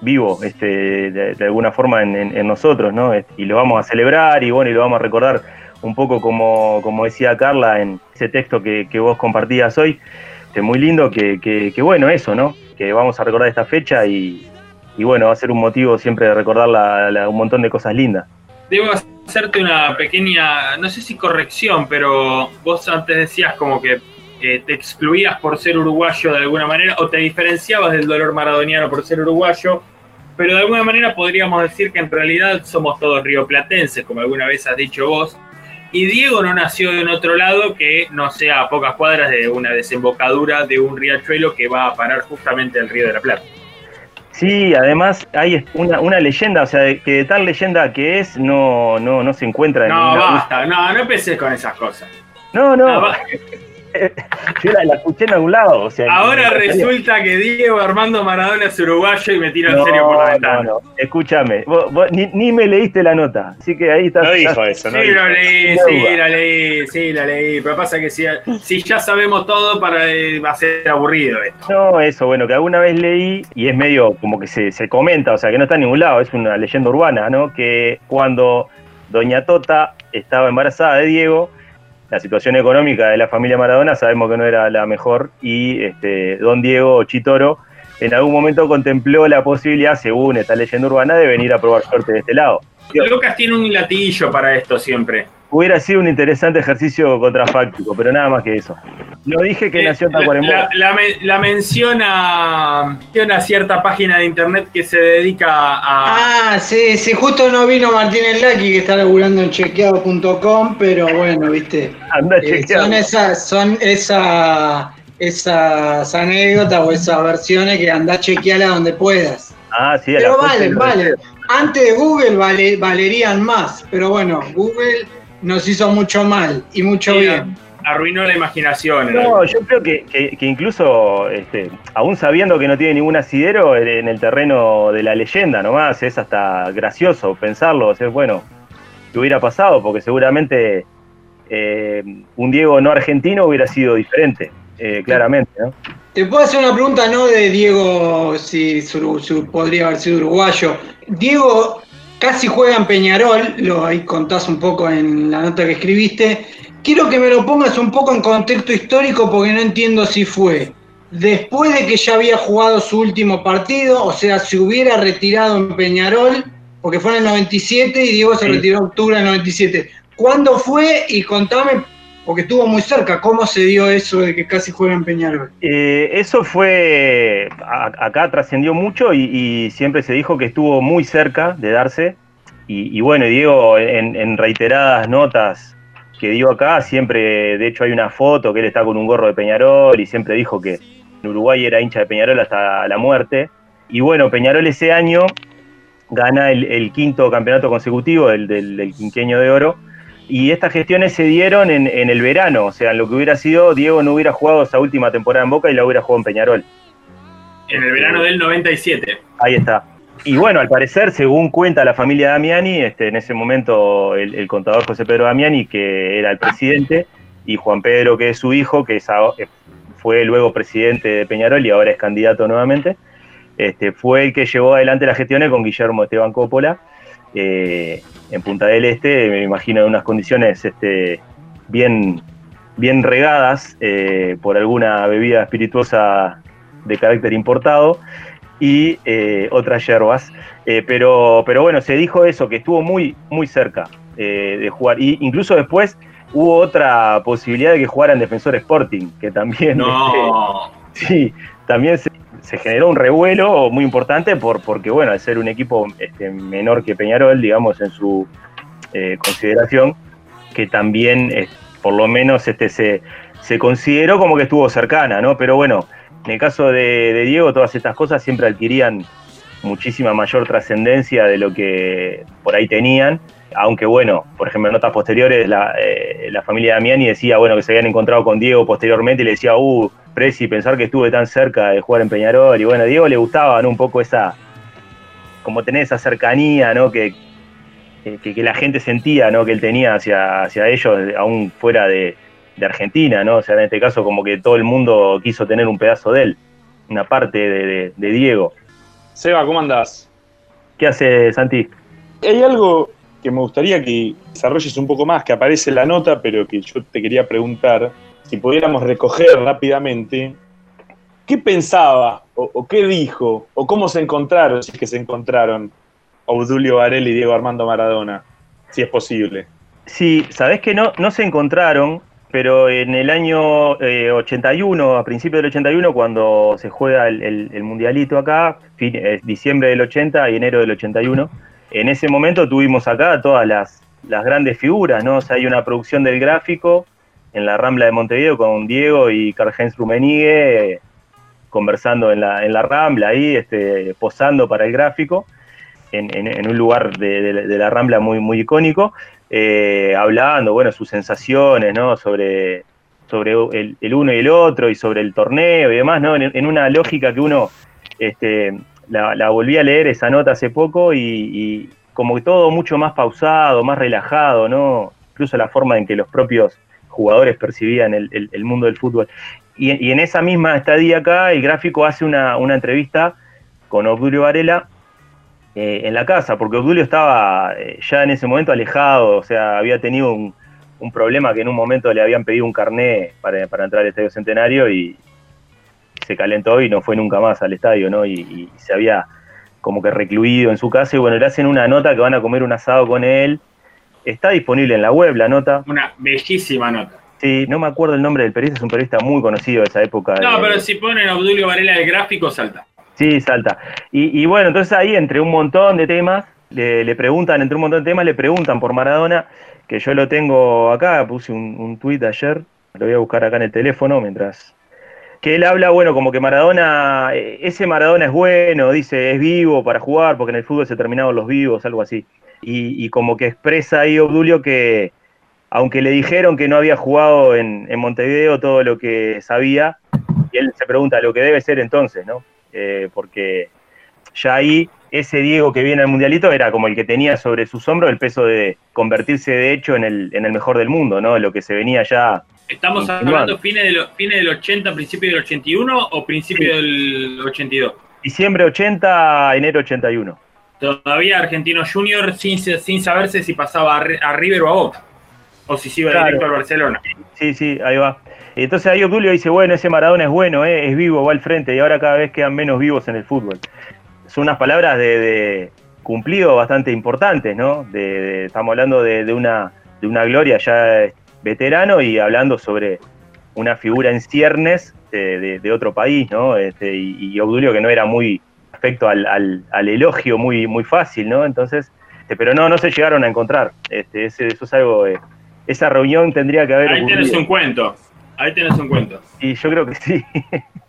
vivo, este, de, alguna forma en, en- nosotros, ¿no? Este, Y lo vamos a celebrar y bueno, y lo vamos a recordar un poco como, como decía Carla en ese texto que, que vos compartías hoy, este, muy lindo, que, que- bueno, eso, ¿no? Que vamos a recordar esta fecha y, y bueno, va a ser un motivo siempre de recordar la- la- un montón de cosas lindas. Hacerte una pequeña, no sé si corrección, pero vos antes decías como que eh, te excluías por ser uruguayo de alguna manera o te diferenciabas del dolor maradoniano por ser uruguayo, pero de alguna manera podríamos decir que en realidad somos todos rioplatenses, como alguna vez has dicho vos. Y Diego no nació en otro lado que no sea a pocas cuadras de una desembocadura de un riachuelo que va a parar justamente al Río de la Plata. Sí, además hay una, una leyenda, o sea, de- que de tal leyenda que es, no, no, no se encuentra en No, ninguna- basta, no, no empecés con esas cosas. No, no. No, va- Yo la, la escuché en algún lado. O sea, Ahora resulta que Diego Armando Maradona es uruguayo y me tira en No, serio por la ventana. no, no. Escúchame, vos- vos ni, ni me leíste la nota, así que ahí está. No dijo eso, no Sí, lo leí, sí, la leí, sí, la leí. Pero pasa que si, si ya sabemos todo, para, eh, va a ser aburrido esto. No, eso, bueno, que alguna vez leí y es medio como que se, se comenta, o sea, que no está en ningún lado, es una leyenda urbana, ¿no? Que cuando Doña Tota estaba embarazada de Diego, la situación económica de la familia Maradona sabemos que no era la mejor y este, don Diego Chitoro en algún momento contempló la posibilidad, según esta leyenda urbana, de venir a probar suerte de este lado. Lucas tiene un latillo para esto siempre. Hubiera sido un interesante ejercicio contrafáctico, pero nada más que eso. No dije que nació la, Tacuarembó. la, la, men- la menciona, menciona cierta página de internet que se dedica a. Ah, sí, sí, justo no vino Martínez Laki que está laburando en chequeado.com, pero bueno, viste. Anda eh, chequeado. son esas, son esa, esas anécdotas o esas versiones que andás chequeala donde puedas. Ah, sí, a Pero valen, valen. Antes de Google vale- valerían más, pero bueno, Google nos hizo mucho mal y mucho Sí, bien. Arruinó la imaginación. No, yo creo que, que- que incluso, este, aún sabiendo que no tiene ningún asidero en el terreno de la leyenda nomás, es hasta gracioso pensarlo, o sea, bueno, ¿qué hubiera pasado? Porque seguramente eh, un Diego no argentino hubiera sido diferente, eh, claramente, ¿no? Te puedo hacer una pregunta, no de Diego, si su- su- podría haber sido uruguayo. Diego casi juega en Peñarol, lo ahí contás un poco en la nota que escribiste. Quiero que me lo pongas un poco en contexto histórico porque no entiendo si fue después de que ya había jugado su último partido, o sea, si hubiera retirado en Peñarol, porque fue en el 97 y Diego se retiró en octubre del 97. ¿Cuándo fue? Y contame, porque estuvo muy cerca, ¿cómo se dio eso de que casi juega en Peñarol? Eh, eso fue, acá trascendió mucho y, siempre se dijo que estuvo muy cerca de darse. Y, y bueno, Diego en, reiteradas notas que dio acá, siempre, de hecho hay una foto que él está con un gorro de Peñarol y siempre dijo que en Uruguay era hincha de Peñarol hasta la muerte. Y bueno, Peñarol ese año gana el, el quinto campeonato consecutivo del, del quinqueño de oro. Y estas gestiones se dieron en, en el verano, o sea, en lo que hubiera sido, Diego no hubiera jugado esa última temporada en Boca y la hubiera jugado en Peñarol. En el verano del 97. Ahí está. Y bueno, al parecer, según cuenta la familia Damiani, este, en ese momento el, el contador José Pedro Damiani, que era el presidente, y Juan Pedro, que es su hijo, que es eh, fue luego presidente de Peñarol y ahora es candidato nuevamente, este, fue el que llevó adelante las gestiones con Guillermo Esteban Coppola eh, en Punta del Este, me imagino en unas condiciones este, bien, bien regadas eh, por alguna bebida espirituosa de carácter importado y eh, otras yerbas. Eh, pero, pero bueno, se dijo eso, que estuvo muy, muy cerca de jugar. Y incluso después hubo otra posibilidad de que jugara en Defensor Sporting, que también, No. este, sí, también se, se generó un revuelo muy importante por, porque, bueno, al ser un equipo este, menor que Peñarol, digamos, en su eh, consideración, que también, eh, por lo menos, este, se, se consideró como que estuvo cercana, ¿no? Pero bueno, en el caso de, de Diego, todas estas cosas siempre adquirían muchísima mayor trascendencia de lo que por ahí tenían. Aunque bueno, por ejemplo, en notas posteriores, la, eh, la familia Damiani decía, bueno, que se habían encontrado con Diego posteriormente y le decía, uh, Presi, pensar que estuve tan cerca de jugar en Peñarol. Y bueno, a Diego le gustaba ¿no? un poco esa, como tener esa cercanía, ¿no? Que, que, que la gente sentía, ¿no? Que él tenía hacia, hacia ellos, aún fuera de, de Argentina, ¿no? O sea, en este caso como que todo el mundo quiso tener un pedazo de él, una parte de, de- de Diego. Seba, ¿cómo andás? ¿Qué hace Santi? Hay algo que me gustaría que desarrolles un poco más, que aparece la nota, pero que yo te quería preguntar, si pudiéramos recoger rápidamente, ¿qué pensaba o, qué dijo o cómo se encontraron, si es que se encontraron, Obdulio Varela y Diego Armando Maradona, si es posible? Sí, sabés que no, no se encontraron, pero en el año eh, 81, a principios del 81, cuando se juega el, mundialito acá, eh, diciembre del 80 y enero del 81, en ese momento tuvimos acá todas las, las grandes figuras, ¿no? O sea, hay una producción del gráfico en la Rambla de Montevideo con Diego y Karl-Heinz Rummenigge eh, conversando en la, en la Rambla ahí, este, posando para el gráfico, en, en- un lugar de, de- la Rambla muy, muy icónico, eh, hablando, bueno, sus sensaciones, ¿no? Sobre, sobre el, el uno y el otro y sobre el torneo y demás, ¿no? En, en una lógica que uno este, la, la volví a leer esa nota hace poco y, como que todo mucho más pausado, más relajado, ¿no? Incluso la forma en que los propios jugadores percibían el, el- mundo del fútbol. Y, y en esa misma estadía acá, el gráfico hace una, una entrevista con Obdulio Varela eh, en la casa, porque Obdulio estaba eh, ya en ese momento alejado, o sea, había tenido un, un problema que en un momento le habían pedido un carné para, para entrar al Estadio Centenario y se calentó y no fue nunca más al estadio, ¿no? Y, y se había como que recluido en su casa y bueno, le hacen una nota que van a comer un asado con él. Está disponible en la web la nota. Una bellísima nota. Sí, no me acuerdo el nombre del periodista, es un periodista muy conocido de esa época. No, de- pero si ponen a Obdulio Varela de gráfico, salta. Sí, salta. Y, y bueno, entonces ahí entre un montón de temas, le, le preguntan, entre un montón de temas, le preguntan por Maradona, que yo lo tengo acá, puse un, un tuit ayer, lo voy a buscar acá en el teléfono mientras... Que él habla, bueno, como que Maradona, eh, ese Maradona es bueno, dice, es vivo para jugar, porque en el fútbol se terminaron los vivos, algo así. Y, y como que expresa ahí Obdulio que, aunque le dijeron que no había jugado en, en Montevideo todo lo que sabía, y él se pregunta lo que debe ser entonces, ¿no? Eh, porque ya ahí ese Diego que viene al Mundialito era como el que tenía sobre sus hombros el peso de convertirse de hecho en el, en el mejor del mundo, ¿no? Lo que se venía ya. ¿Estamos hablando fines, de lo- fines del 80, principio del 81 o principio del 82? Diciembre 80, enero 81. Todavía Argentino Junior sin, sin saberse si pasaba a, Ri- a River o a Boca. O si se iba Claro. directo al Barcelona. Sí, sí, ahí va. Entonces ahí Obdulio dice, bueno, ese Maradona es bueno, eh, es vivo, va al frente, y ahora cada vez quedan menos vivos en el fútbol. Son unas palabras de, de cumplido bastante importantes, ¿no? De, de- estamos hablando de, una, de una gloria ya veterano y hablando sobre una figura en ciernes de, otro país, ¿no? Este, y, y Obdulio que no era muy respecto al, al- al elogio muy, muy fácil, ¿no? Entonces, este, pero no, no se llegaron a encontrar. Este, ese- eso es algo, eh, esa reunión tendría que haber Ahí tenés ocurrido. un cuento. Ahí tenés un cuento. Y yo creo que sí.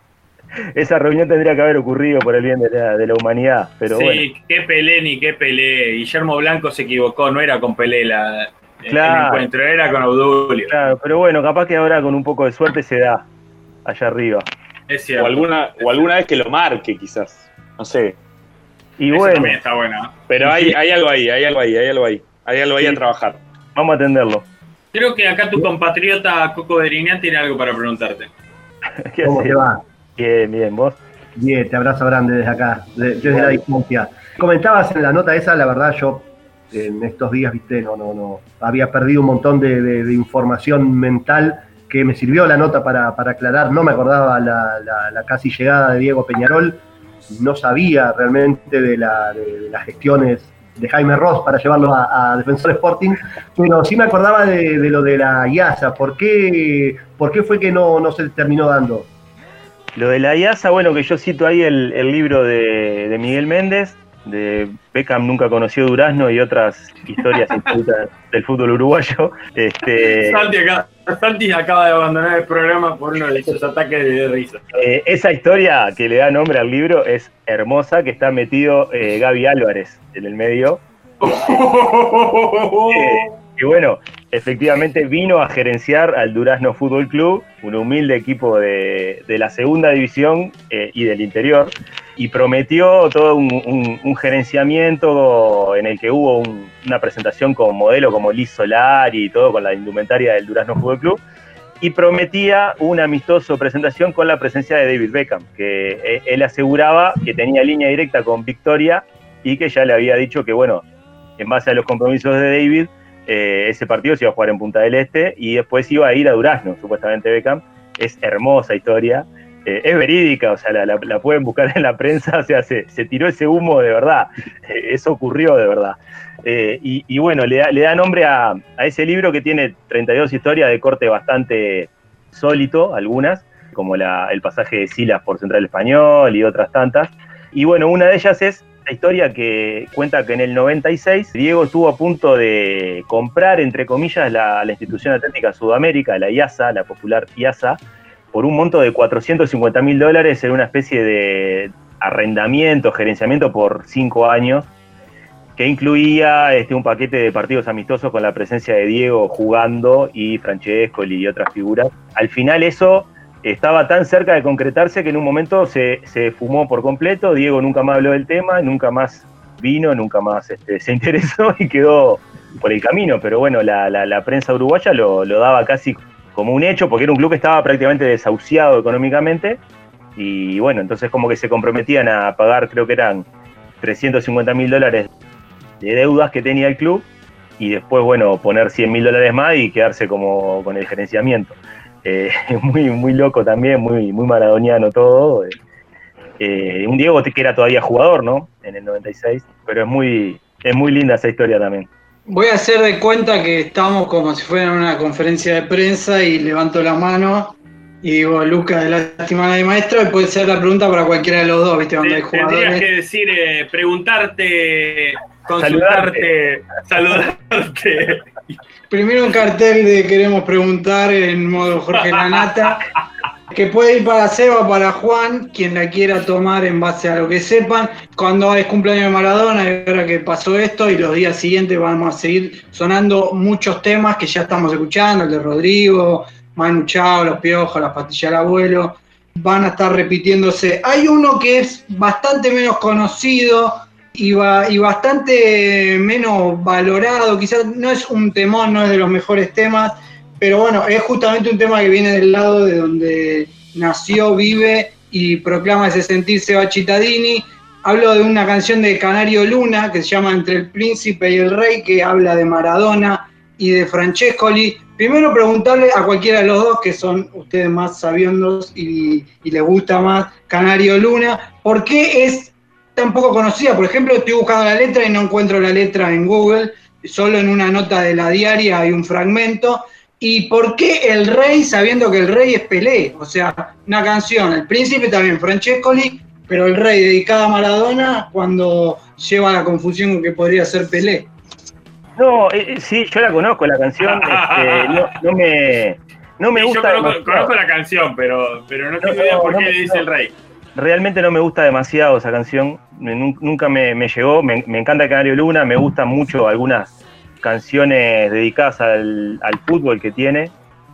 Esa reunión tendría que haber ocurrido por el bien de la, de la humanidad. Pero sí, bueno, qué Pelé ni qué Pelé. Guillermo Blanco se equivocó, no era con Pelé la, el Claro. encuentro, era con Obdulio. claro, pero bueno, capaz que ahora con un poco de suerte se da allá arriba. Es cierto. O alguna, o alguna vez que lo marque, quizás. No sé. Y Eso bueno, también está bueno. Pero hay, hay algo ahí, hay algo ahí, hay algo ahí. Hay algo ahí Sí. a trabajar. vamos a atenderlo. Creo que acá tu compatriota Coco Deriñán tiene algo para preguntarte. ¿Qué ¿Cómo te va? Bien, bien, vos. Bien, te abrazo grande desde acá, de- desde la distancia. Comentabas en la nota esa, la verdad, yo en estos días, viste, no, no, no, había perdido un montón de, de- de información mental que me sirvió la nota para, para aclarar. No me acordaba la, la- la casi llegada de Diego Peñarol, no sabía realmente de, la- de- de las gestiones de Jaime Ross para llevarlo a, a Defensor Sporting, pero sí me acordaba de, de lo de la IASA. ¿Por qué, por qué fue que no, no se terminó dando? Lo de la IASA, bueno, que yo cito ahí el, el libro de, de Miguel Méndez, de Beckham nunca conoció Durazno y otras historias del fútbol uruguayo. Este, Santi, acá- Santi acaba de abandonar el programa por uno de esos ataques de risa. Eh, esa historia que le da nombre al libro es hermosa, que está metido eh, Gaby Álvarez en el medio. Eh, y bueno, efectivamente vino a gerenciar al Durazno Fútbol Club, un humilde equipo de, de la segunda división eh, y del interior, y prometió todo un, un- gerenciamiento en el que hubo un- una presentación con modelo como Liz Solari y todo con la indumentaria del Durazno Fútbol Club y prometía una amistoso presentación con la presencia de David Beckham, que eh, él aseguraba que tenía línea directa con Victoria y que ya le había dicho que, bueno, en base a los compromisos de David, eh, ese partido se iba a jugar en Punta del Este y después iba a ir a Durazno, supuestamente Beckham. Es hermosa historia, eh, es verídica, o sea, la, pueden buscar en la prensa, o sea, se, tiró ese humo de verdad, Eh, eso ocurrió de verdad. Y, bueno, le da, nombre a, a ese libro que tiene 32 historias de corte bastante sólito, algunas, como la- el pasaje de Silas por Central Español y otras tantas. Y bueno, una de ellas es la historia que cuenta que en el 96 Diego estuvo a punto de comprar, entre comillas, la, la institución atlética Sudamérica, la IASA, la popular IASA, por un monto de 450 mil dólares en una especie de arrendamiento, gerenciamiento por cinco años, que incluía este, un paquete de partidos amistosos con la presencia de Diego jugando y Francescoli y otras figuras. Al final eso estaba tan cerca de concretarse que en un momento se, se fumó por completo, Diego nunca más habló del tema, nunca más vino, nunca más este, se interesó y quedó por el camino, pero bueno, la, la- prensa uruguaya lo, lo daba casi como un hecho, porque era un club que estaba prácticamente desahuciado económicamente, y bueno, entonces como que se comprometían a pagar, creo que eran 350 mil dólares de deudas que tenía el club, y después, bueno, poner 100 mil dólares más y quedarse como con el gerenciamiento. Eh, muy, muy loco también, muy, muy maradoniano todo. Eh, un Diego que era todavía jugador, ¿no? En el 96, pero es muy, es muy linda esa historia también. Voy a hacer de cuenta que estamos como si fuera una conferencia de prensa y levanto la mano y digo, Lucas, de lástima de maestro, y puede ser la pregunta para cualquiera de los dos, ¿viste? Cuando hay Tendrías jugadores. que decir, eh, preguntarte, consultarte, saludarte. Primero un cartel de queremos preguntar en modo Jorge Lanata, que puede ir para Seba, para Juan, quien la quiera tomar en base a lo que sepan. Cuando es cumpleaños de Maradona, y ahora que pasó esto, y los días siguientes vamos a seguir sonando muchos temas que ya estamos escuchando, el de Rodrigo, Manu Chao, Los Piojos, Las Pastillas del Abuelo, van a estar repitiéndose. Hay uno que es bastante menos conocido, y, y bastante menos valorado, quizás no es un temón, no es de los mejores temas, pero bueno, es justamente un tema que viene del lado de donde nació, vive y proclama ese sentir Seba Cittadini. Hablo de una canción de Canario Luna que se llama Entre el Príncipe y el Rey, que habla de Maradona y de Francescoli. Primero preguntarle a cualquiera de los dos, que son ustedes más sabiondos y, y les gusta más Canario Luna, ¿por qué es tan poco conocida. Por ejemplo, estoy buscando la letra y no encuentro la letra en Google, solo en una nota de la diaria hay un fragmento. ¿Y por qué el rey, sabiendo que el rey es Pelé? O sea, una canción, el príncipe también, Francescoli, pero el rey dedicada a Maradona cuando lleva a la confusión con que podría ser Pelé. No, eh, eh, sí, yo la conozco la canción, este, no, no me, no me Sí, gusta. yo conozco, la canción, pero, pero no tengo idea por no qué dice el rey. Realmente no me gusta demasiado esa canción, nunca me, me llegó, me, encanta Canario Luna, me gustan mucho algunas canciones dedicadas al, al fútbol que tiene,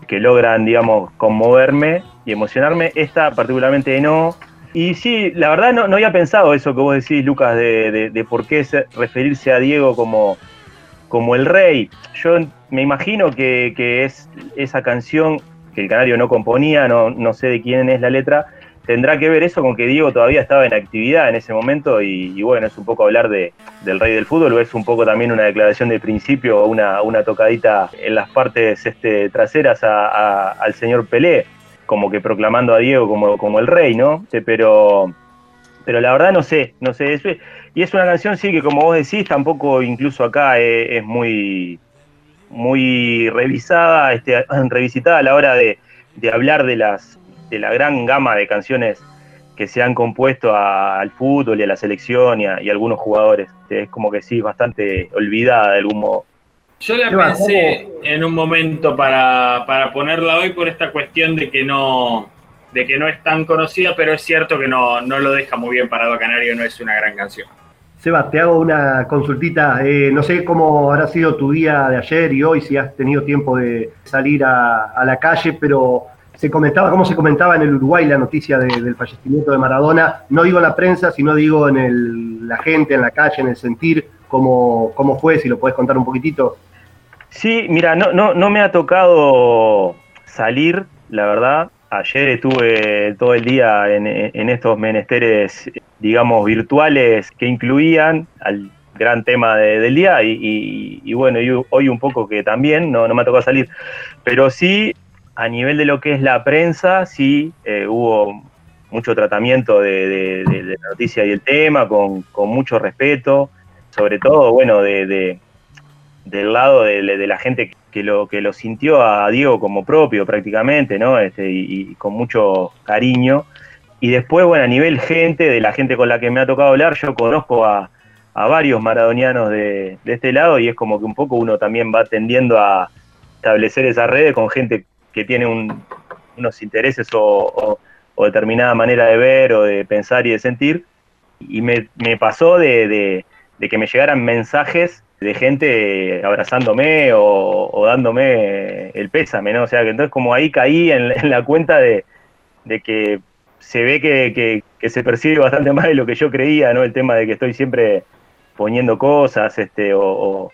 que logran, digamos, conmoverme y emocionarme, esta particularmente no. Y sí, la verdad no, no había pensado eso que vos decís, Lucas, de, de- de por qué se- referirse a Diego como, como el rey. Yo me imagino que, que es esa canción que el canario no componía, no, no sé de quién es la letra, tendrá que ver eso con que Diego todavía estaba en actividad en ese momento y, bueno, es un poco hablar de, del rey del fútbol o es un poco también una declaración de principio una, una tocadita en las partes este, traseras al señor Pelé, como que proclamando a Diego como, como el rey, ¿no? Eh, Pero, pero la verdad no sé, no sé, es- y es una canción sí que como vos decís, tampoco incluso acá eh, es muy muy revisada, este, revisitada a la hora de, de hablar de las de la gran gama de canciones que se han compuesto a- al fútbol y a la selección y a, y a algunos jugadores. Este, Es como que sí, bastante olvidada de algún modo. Yo la Eva, pensé en un momento para, para ponerla hoy por esta cuestión de que no de que no es tan conocida, pero es cierto que no, no lo deja muy bien parado a Canario, no es una gran canción. Seba, te hago una consultita. Eh, no sé cómo habrá sido tu día de ayer y hoy, si has tenido tiempo de salir a, a la calle, pero se comentaba, cómo se comentaba en el Uruguay la noticia de- del fallecimiento de Maradona. No digo en la prensa, sino digo en el- la gente, en la calle, en el sentir. ¿Cómo, cómo fue? Si lo podés contar un poquitito. Sí, mira, no, no, no me ha tocado salir, la verdad. Ayer estuve todo el día en, estos menesteres, digamos, virtuales que incluían al gran tema de- del día y, bueno, hoy un poco que también, no, no me ha tocado salir. Pero sí, a nivel de lo que es la prensa, sí eh, hubo mucho tratamiento de, la noticia y el tema, con, mucho respeto, sobre todo, bueno, de- de, del lado de, la gente que lo, sintió a Diego como propio prácticamente, ¿no? Este, y, con mucho cariño. Y después, bueno, a nivel gente, de la gente con la que me ha tocado hablar, yo conozco a, varios maradonianos de, de este lado y es como que un poco uno también va tendiendo a establecer esas redes con gente que tiene un- unos intereses o, determinada manera de ver o de pensar y de sentir. Y me, me pasó de, que me llegaran mensajes de gente abrazándome o, dándome el pésame, ¿no? O sea, que entonces como ahí caí en, la cuenta de, que se ve que, se percibe bastante más de lo que yo creía, ¿no? El tema de que estoy siempre poniendo cosas, este, o, o-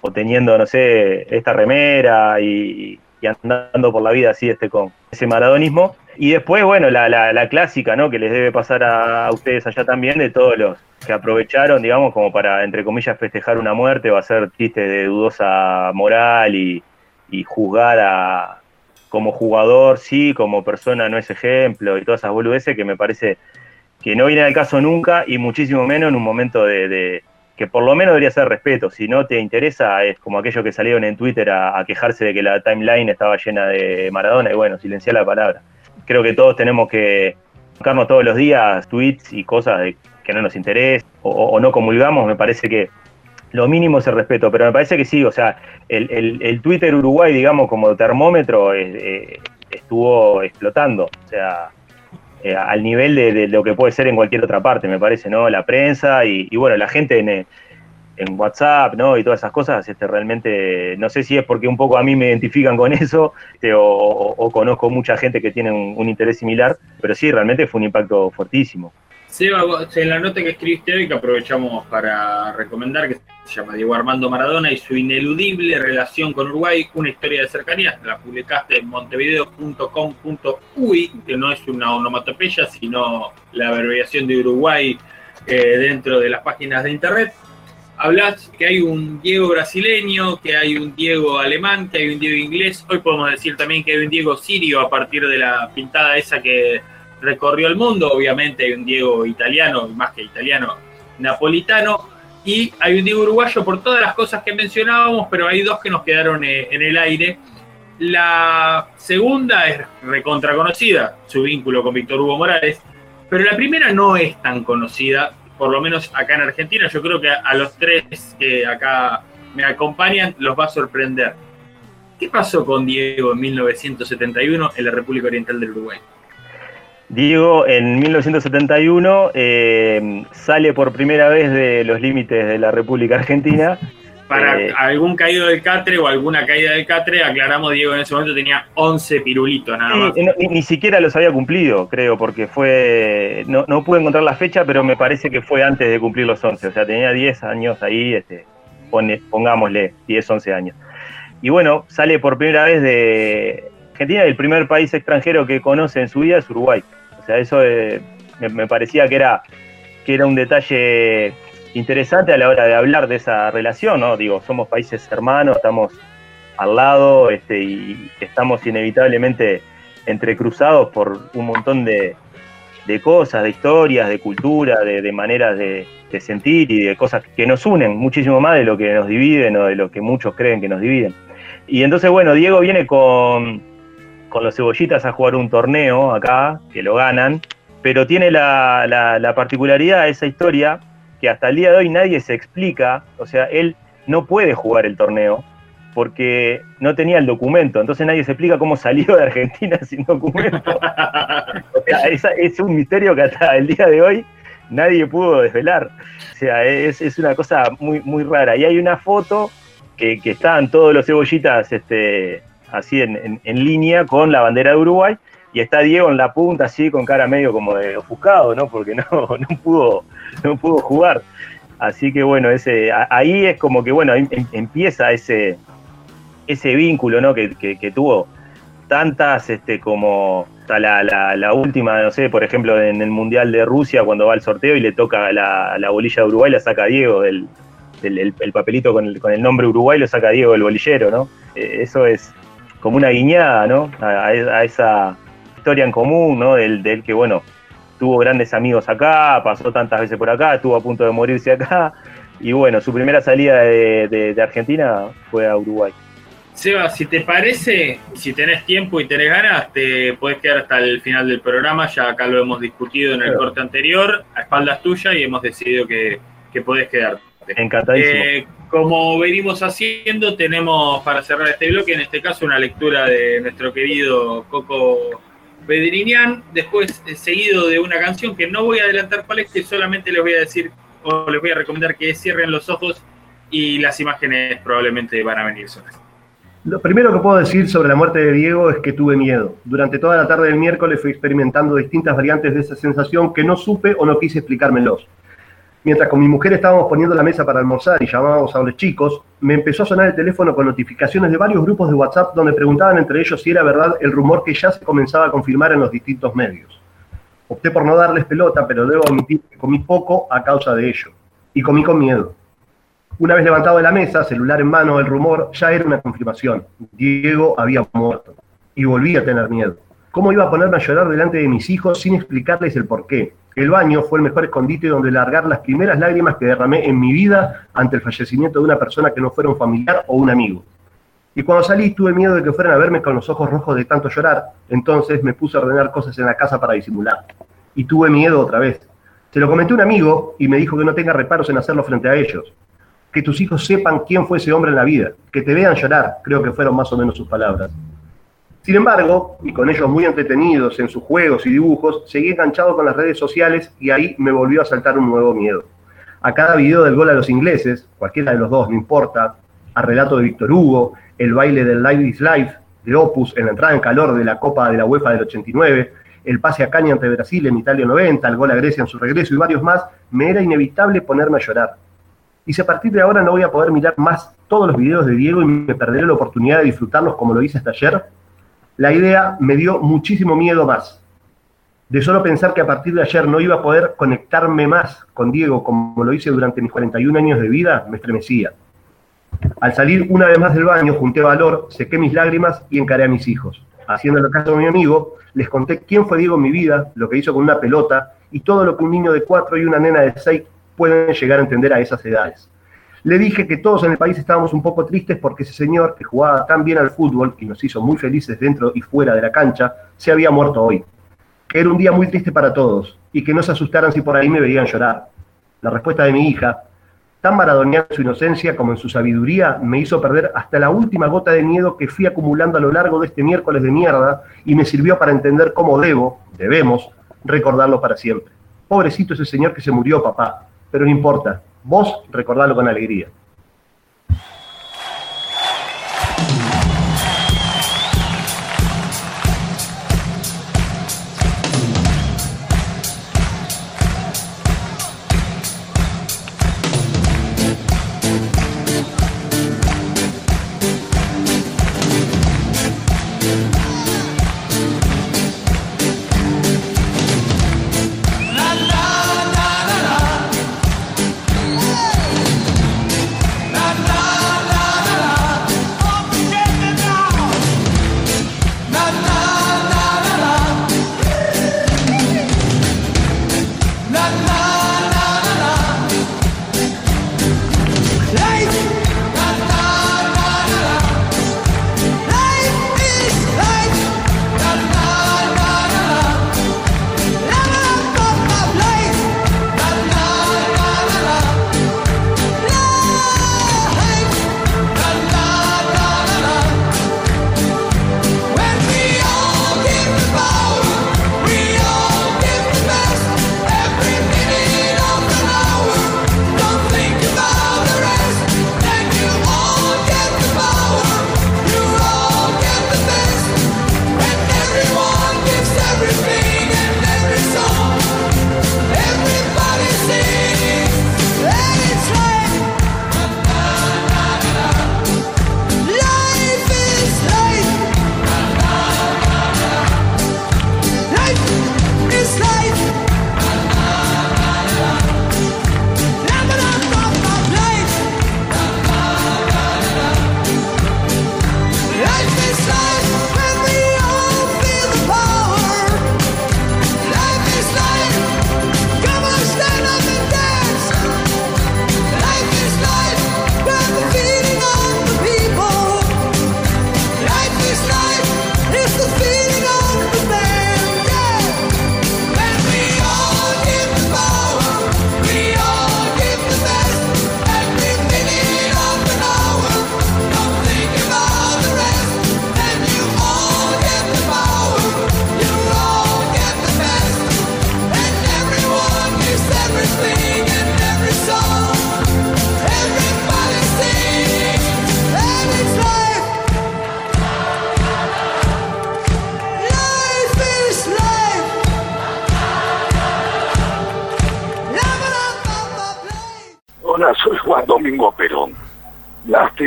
o teniendo, no sé, esta remera y, y andando por la vida así este con ese maradonismo. Y después, bueno, la, la, la clásica, ¿no? Que les debe pasar a, ustedes allá también, de todos los que aprovecharon, digamos, como para, entre comillas, festejar una muerte o hacer chistes de dudosa moral y, y juzgar a, como jugador, sí, como persona no es ejemplo y todas esas boludeces que me parece que no viene al caso nunca y muchísimo menos en un momento de- que por lo menos debería ser respeto. Si no te interesa, es como aquellos que salieron en Twitter a, quejarse de que la timeline estaba llena de Maradona y bueno, silenciar la palabra. Creo que todos tenemos que buscarnos todos los días tweets y cosas de- que no nos interesen o, no comulgamos. Me parece que lo mínimo es el respeto, pero me parece que sí, o sea, el, el- el Twitter Uruguay, digamos, como termómetro, eh, estuvo explotando, o sea, eh, al nivel de, de lo que puede ser en cualquier otra parte, me parece, ¿no? La prensa y, y bueno, la gente en, en WhatsApp, ¿no? Y todas esas cosas, este, realmente, no sé si es porque un poco a mí me identifican con eso, este, o, o- o conozco mucha gente que tiene un, un interés similar, pero sí, realmente fue un impacto fuertísimo. Seba, en la nota que escribiste hoy, que aprovechamos para recomendar, que se llama Diego Armando Maradona y su ineludible relación con Uruguay, una historia de cercanía, la publicaste en montevideo.com.uy, que no es una onomatopeya, sino la abreviación de Uruguay eh, dentro de las páginas de internet. Hablas que hay un Diego brasileño, que hay un Diego alemán, que hay un Diego inglés. Hoy podemos decir también que hay un Diego sirio a partir de la pintada esa que recorrió el mundo. Obviamente hay un Diego italiano, más que italiano, napolitano. Y hay un Diego uruguayo por todas las cosas que mencionábamos, pero hay dos que nos quedaron eh, en el aire. La segunda es recontra conocida, su vínculo con Víctor Hugo Morales, pero la primera no es tan conocida, por lo menos acá en Argentina. Yo creo que a los tres que acá me acompañan los va a sorprender. ¿Qué pasó con Diego en 1971 en la República Oriental del Uruguay? Diego en 1971 eh, sale por primera vez de los límites de la República Argentina. Para Eh, algún caído del catre o alguna caída del catre, aclaramos, Diego en ese momento tenía 11 pirulitos nada más. No, ni, ni siquiera los había cumplido, creo, porque fue. No, no pude encontrar la fecha, pero me parece que fue antes de cumplir los 11. O sea, tenía 10 años ahí, este, pone- pongámosle 10, 11 años. Y bueno, sale por primera vez de Argentina, el primer país extranjero que conoce en su vida es Uruguay. O sea, eso eh, me, parecía que era, que era un detalle interesante a la hora de hablar de esa relación, ¿no? Digo, somos países hermanos, estamos al lado este, y estamos inevitablemente entrecruzados por un montón de, cosas, de historias, de cultura, de, maneras de sentir y de cosas que nos unen muchísimo más de lo que nos dividen o de lo que muchos creen que nos dividen. Y entonces, bueno, Diego viene con, con los cebollitas a jugar un torneo acá, que lo ganan, pero tiene la, la, la particularidad de esa historia que hasta el día de hoy nadie se explica, o sea, él no puede jugar el torneo porque no tenía el documento, entonces nadie se explica cómo salió de Argentina sin documento. O sea, esa- es un misterio que hasta el día de hoy nadie pudo desvelar. O sea, es, es una cosa muy, muy rara. Y hay una foto que, que están todos los cebollitas este, así en, en- línea con la bandera de Uruguay, y está Diego en la punta así con cara medio como de ofuscado, ¿no? Porque no, no pudo, no pudo jugar. Así que bueno, ese, ahí es como que bueno, ahí em- empieza ese, ese vínculo, ¿no? Que, que- tuvo tantas este, como la, la- la última, no sé, por ejemplo, en el Mundial de Rusia, cuando va al sorteo y le toca la, la bolilla de Uruguay, la saca Diego, del, del- el, el papelito con el, con el nombre Uruguay lo saca Diego, el bolillero, ¿no? Eh, eso es como una guiñada, ¿no? A, esa historia en común, ¿no? Del, del que, bueno, tuvo grandes amigos acá, pasó tantas veces por acá, estuvo a punto de morirse acá, y bueno, su primera salida de, de- de Argentina fue a Uruguay. Seba, si te parece, si tenés tiempo y tenés ganas, te podés quedar hasta el final del programa. Ya acá lo hemos discutido en el Claro. corte anterior, a espaldas tuyas, y hemos decidido que, que podés quedarte. Encantadísimo. Eh, como venimos haciendo, tenemos para cerrar este bloque, en este caso, una lectura de nuestro querido Coco Pedrinian, después eh, seguido de una canción que no voy a adelantar cuál es, que solamente les voy a decir o les voy a recomendar que cierren los ojos y las imágenes probablemente van a venir solas. Lo primero que puedo decir sobre la muerte de Diego es que tuve miedo. Durante toda la tarde del miércoles fui experimentando distintas variantes de esa sensación que no supe o no quise explicármelos. Mientras con mi mujer estábamos poniendo la mesa para almorzar y llamábamos a los chicos, me empezó a sonar el teléfono con notificaciones de varios grupos de WhatsApp donde preguntaban entre ellos si era verdad el rumor que ya se comenzaba a confirmar en los distintos medios. Opté por no darles pelota, pero debo admitir que comí poco a causa de ello. Y comí con miedo. Una vez levantado de la mesa, celular en mano, el rumor ya era una confirmación. Diego había muerto. Y volví a tener miedo. ¿Cómo iba a ponerme a llorar delante de mis hijos sin explicarles el porqué? El baño fue el mejor escondite donde largar las primeras lágrimas que derramé en mi vida ante el fallecimiento de una persona que no fuera un familiar o un amigo. Y cuando salí tuve miedo de que fueran a verme con los ojos rojos de tanto llorar, entonces me puse a ordenar cosas en la casa para disimular. Y tuve miedo otra vez. Se lo comenté un amigo y me dijo que no tenga reparos en hacerlo frente a ellos. Que tus hijos sepan quién fue ese hombre en la vida, que te vean llorar, creo que fueron más o menos sus palabras. Sin embargo, y con ellos muy entretenidos en sus juegos y dibujos, seguí enganchado con las redes sociales y ahí me volvió a saltar un nuevo miedo. A cada video del gol a los ingleses, cualquiera de los dos, no importa, a relato de Víctor Hugo, el baile del Live is Life de Opus en la entrada en calor de la Copa de la UEFA del 89, el pase a Caña ante Brasil en Italia 90, el gol a Grecia en su regreso y varios más, me era inevitable ponerme a llorar. Y si a partir de ahora no voy a poder mirar más todos los videos de Diego y me perderé la oportunidad de disfrutarlos como lo hice hasta ayer, la idea me dio muchísimo miedo más. De solo pensar que a partir de ayer no iba a poder conectarme más con Diego como lo hice durante mis 41 años de vida, me estremecía. Al salir una vez más del baño, junté valor, sequé mis lágrimas y encaré a mis hijos. Haciendo caso de mi amigo, les conté quién fue Diego en mi vida, lo que hizo con una pelota y todo lo que un niño de cuatro y una nena de seis pueden llegar a entender a esas edades. Le dije que todos en el país estábamos un poco tristes porque ese señor que jugaba tan bien al fútbol y nos hizo muy felices dentro y fuera de la cancha, se había muerto hoy. Que era un día muy triste para todos y que no se asustaran si por ahí me veían llorar. La respuesta de mi hija, tan maradoniana en su inocencia como en su sabiduría, me hizo perder hasta la última gota de miedo que fui acumulando a lo largo de este miércoles de mierda y me sirvió para entender cómo debo, debemos, recordarlo para siempre. Pobrecito ese señor que se murió, papá, pero no importa, Vos recordalo con alegría.